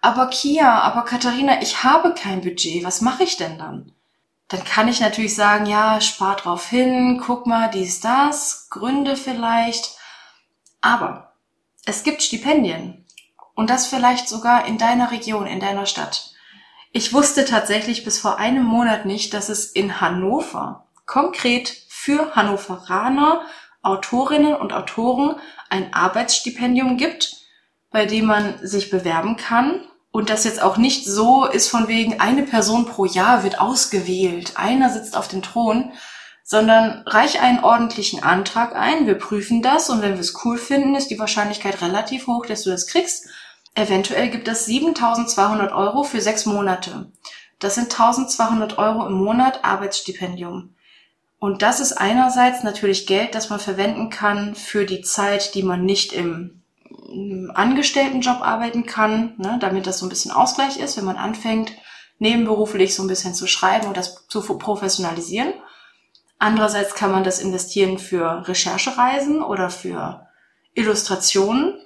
aber Kia, aber Katharina, ich habe kein Budget, was mache ich denn dann? Dann kann ich natürlich sagen, ja, spar drauf hin, guck mal, dies, das, Gründe vielleicht. Aber es gibt Stipendien. Und das vielleicht sogar in deiner Region, in deiner Stadt. Ich wusste tatsächlich bis vor einem Monat nicht, dass es in Hannover konkret für Hannoveraner, Autorinnen und Autoren ein Arbeitsstipendium gibt, bei dem man sich bewerben kann und das jetzt auch nicht so ist von wegen, eine Person pro Jahr wird ausgewählt, einer sitzt auf dem Thron, sondern reich einen ordentlichen Antrag ein, wir prüfen das und wenn wir es cool finden, ist die Wahrscheinlichkeit relativ hoch, dass du das kriegst. Eventuell gibt es 7200 Euro für sechs Monate. Das sind 1200 Euro im Monat Arbeitsstipendium. Und das ist einerseits natürlich Geld, das man verwenden kann für die Zeit, die man nicht im Angestelltenjob arbeiten kann, ne, damit das so ein bisschen Ausgleich ist, wenn man anfängt, nebenberuflich so ein bisschen zu schreiben und das zu professionalisieren. Andererseits kann man das investieren für Recherchereisen oder für Illustrationen.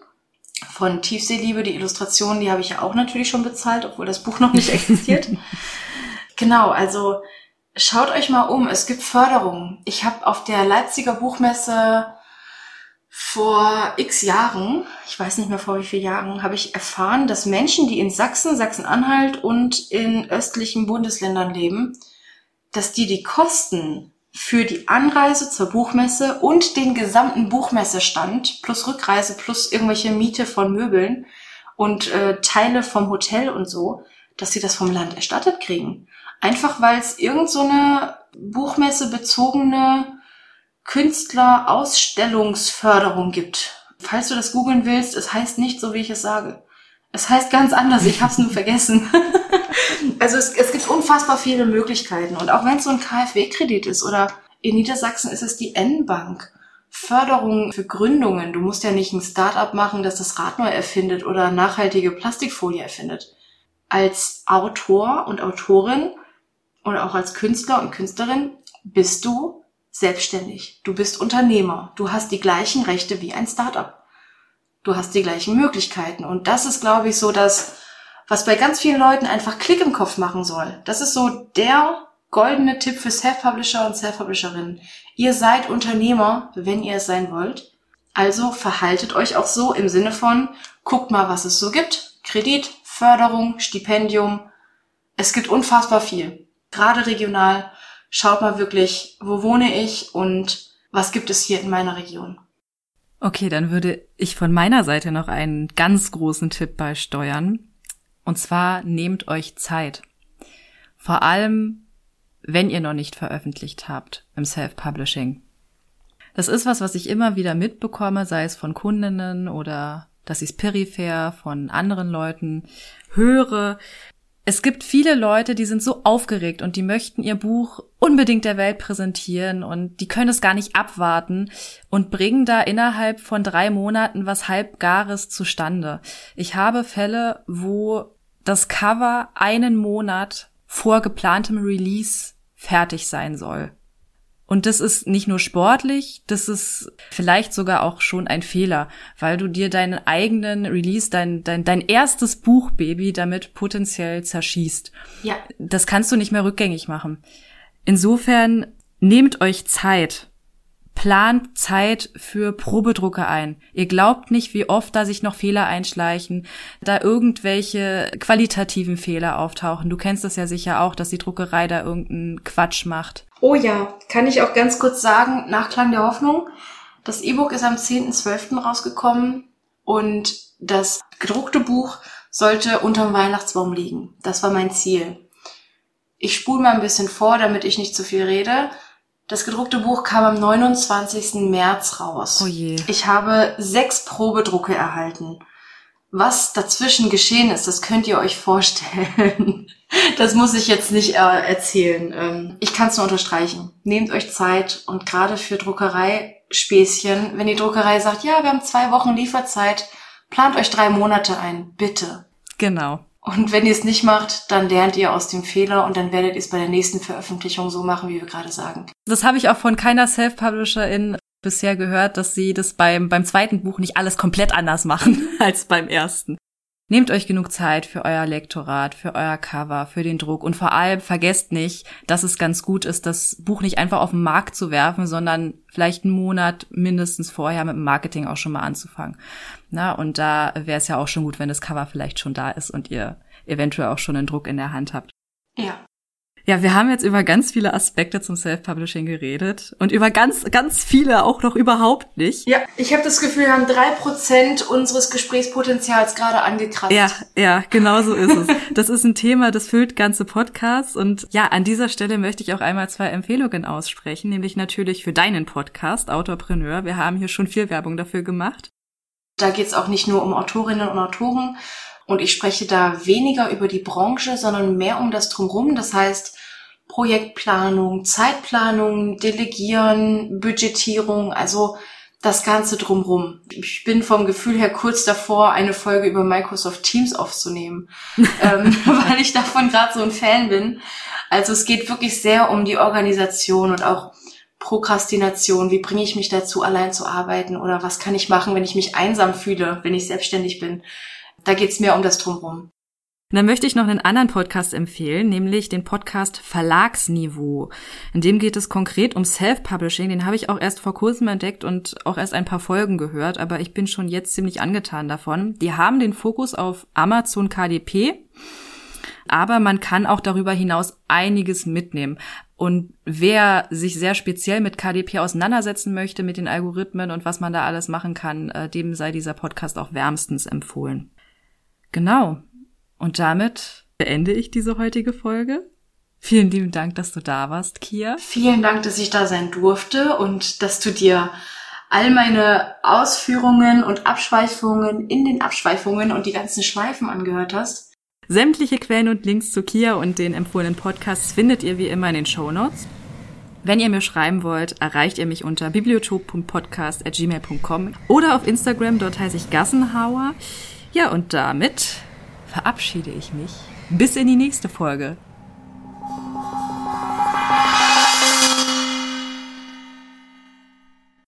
Von Tiefseeliebe, die Illustrationen, die habe ich ja auch natürlich schon bezahlt, obwohl das Buch noch nicht existiert. genau, also schaut euch mal um. Es gibt Förderungen. Ich habe auf der Leipziger Buchmesse vor x Jahren, ich weiß nicht mehr vor wie vielen Jahren, habe ich erfahren, dass Menschen, die in Sachsen, Sachsen-Anhalt und in östlichen Bundesländern leben, dass die die Kosten für die Anreise zur Buchmesse und den gesamten Buchmessestand plus Rückreise plus irgendwelche Miete von Möbeln und äh, Teile vom Hotel und so, dass sie das vom Land erstattet kriegen. Einfach weil es irgend so Buchmesse bezogene Künstlerausstellungsförderung gibt. Falls du das googeln willst, es heißt nicht so, wie ich es sage. Es heißt ganz anders, ich habe es nur vergessen. also es, es gibt unfassbar viele Möglichkeiten. Und auch wenn es so ein KfW-Kredit ist oder in Niedersachsen ist es die N-Bank. Förderung für Gründungen. Du musst ja nicht ein Start-up machen, das das Rad neu erfindet oder nachhaltige Plastikfolie erfindet. Als Autor und Autorin oder auch als Künstler und Künstlerin bist du selbstständig. Du bist Unternehmer. Du hast die gleichen Rechte wie ein Startup. Du hast die gleichen Möglichkeiten. Und das ist, glaube ich, so das, was bei ganz vielen Leuten einfach Klick im Kopf machen soll. Das ist so der goldene Tipp für Self-Publisher und Self-Publisherinnen. Ihr seid Unternehmer, wenn ihr es sein wollt. Also verhaltet euch auch so im Sinne von, guckt mal, was es so gibt. Kredit, Förderung, Stipendium. Es gibt unfassbar viel. Gerade regional schaut mal wirklich, wo wohne ich und was gibt es hier in meiner Region. Okay, dann würde ich von meiner Seite noch einen ganz großen Tipp beisteuern. Und zwar nehmt euch Zeit. Vor allem, wenn ihr noch nicht veröffentlicht habt im Self-Publishing. Das ist was, was ich immer wieder mitbekomme, sei es von Kundinnen oder dass ich es peripher von anderen Leuten höre, es gibt viele Leute, die sind so aufgeregt und die möchten ihr Buch unbedingt der Welt präsentieren und die können es gar nicht abwarten und bringen da innerhalb von drei Monaten was halbgares zustande. Ich habe Fälle, wo das Cover einen Monat vor geplantem Release fertig sein soll. Und das ist nicht nur sportlich, das ist vielleicht sogar auch schon ein Fehler, weil du dir deinen eigenen Release, dein, dein, dein erstes Buchbaby damit potenziell zerschießt. Ja. Das kannst du nicht mehr rückgängig machen. Insofern nehmt euch Zeit. Plant Zeit für Probedrucke ein. Ihr glaubt nicht, wie oft da sich noch Fehler einschleichen, da irgendwelche qualitativen Fehler auftauchen. Du kennst das ja sicher auch, dass die Druckerei da irgendeinen Quatsch macht. Oh ja, kann ich auch ganz kurz sagen, Nachklang der Hoffnung. Das E-Book ist am 10.12. rausgekommen und das gedruckte Buch sollte unterm Weihnachtsbaum liegen. Das war mein Ziel. Ich spule mal ein bisschen vor, damit ich nicht zu viel rede. Das gedruckte Buch kam am 29. März raus. Oh je. Ich habe sechs Probedrucke erhalten. Was dazwischen geschehen ist, das könnt ihr euch vorstellen. Das muss ich jetzt nicht äh, erzählen. Ähm, ich kann es nur unterstreichen. Nehmt euch Zeit und gerade für Druckereispäßchen, wenn die Druckerei sagt, ja, wir haben zwei Wochen Lieferzeit, plant euch drei Monate ein, bitte. Genau. Und wenn ihr es nicht macht, dann lernt ihr aus dem Fehler und dann werdet ihr es bei der nächsten Veröffentlichung so machen, wie wir gerade sagen. Das habe ich auch von keiner Self-Publisherin bisher gehört, dass sie das beim, beim zweiten Buch nicht alles komplett anders machen als beim ersten. Nehmt euch genug Zeit für euer Lektorat, für euer Cover, für den Druck und vor allem vergesst nicht, dass es ganz gut ist, das Buch nicht einfach auf den Markt zu werfen, sondern vielleicht einen Monat mindestens vorher mit dem Marketing auch schon mal anzufangen. Na, und da wäre es ja auch schon gut, wenn das Cover vielleicht schon da ist und ihr eventuell auch schon einen Druck in der Hand habt. Ja. Ja, wir haben jetzt über ganz viele Aspekte zum Self-Publishing geredet und über ganz, ganz viele auch noch überhaupt nicht. Ja, ich habe das Gefühl, wir haben drei Prozent unseres Gesprächspotenzials gerade angekratzt. Ja, ja, genau so ist es. Das ist ein Thema, das füllt ganze Podcasts und ja, an dieser Stelle möchte ich auch einmal zwei Empfehlungen aussprechen, nämlich natürlich für deinen Podcast, Autorpreneur. Wir haben hier schon viel Werbung dafür gemacht. Da geht's auch nicht nur um Autorinnen und Autoren, und ich spreche da weniger über die Branche, sondern mehr um das Drumherum. Das heißt, Projektplanung, Zeitplanung, Delegieren, Budgetierung, also das Ganze drumherum. Ich bin vom Gefühl her kurz davor, eine Folge über Microsoft Teams aufzunehmen, ähm, weil ich davon gerade so ein Fan bin. Also es geht wirklich sehr um die Organisation und auch Prokrastination. Wie bringe ich mich dazu, allein zu arbeiten? Oder was kann ich machen, wenn ich mich einsam fühle, wenn ich selbstständig bin? Da geht's mehr um das Drumherum. dann möchte ich noch einen anderen Podcast empfehlen, nämlich den Podcast Verlagsniveau. In dem geht es konkret um Self-Publishing. Den habe ich auch erst vor kurzem entdeckt und auch erst ein paar Folgen gehört, aber ich bin schon jetzt ziemlich angetan davon. Die haben den Fokus auf Amazon KDP, aber man kann auch darüber hinaus einiges mitnehmen. Und wer sich sehr speziell mit KDP auseinandersetzen möchte, mit den Algorithmen und was man da alles machen kann, äh, dem sei dieser Podcast auch wärmstens empfohlen. Genau. Und damit beende ich diese heutige Folge. Vielen lieben Dank, dass du da warst, Kia. Vielen Dank, dass ich da sein durfte und dass du dir all meine Ausführungen und Abschweifungen in den Abschweifungen und die ganzen Schleifen angehört hast. Sämtliche Quellen und Links zu Kia und den empfohlenen Podcasts findet ihr wie immer in den Show Notes. Wenn ihr mir schreiben wollt, erreicht ihr mich unter bibliotop.podcast.gmail.com oder auf Instagram, dort heiße ich Gassenhauer. Ja, und damit verabschiede ich mich. Bis in die nächste Folge.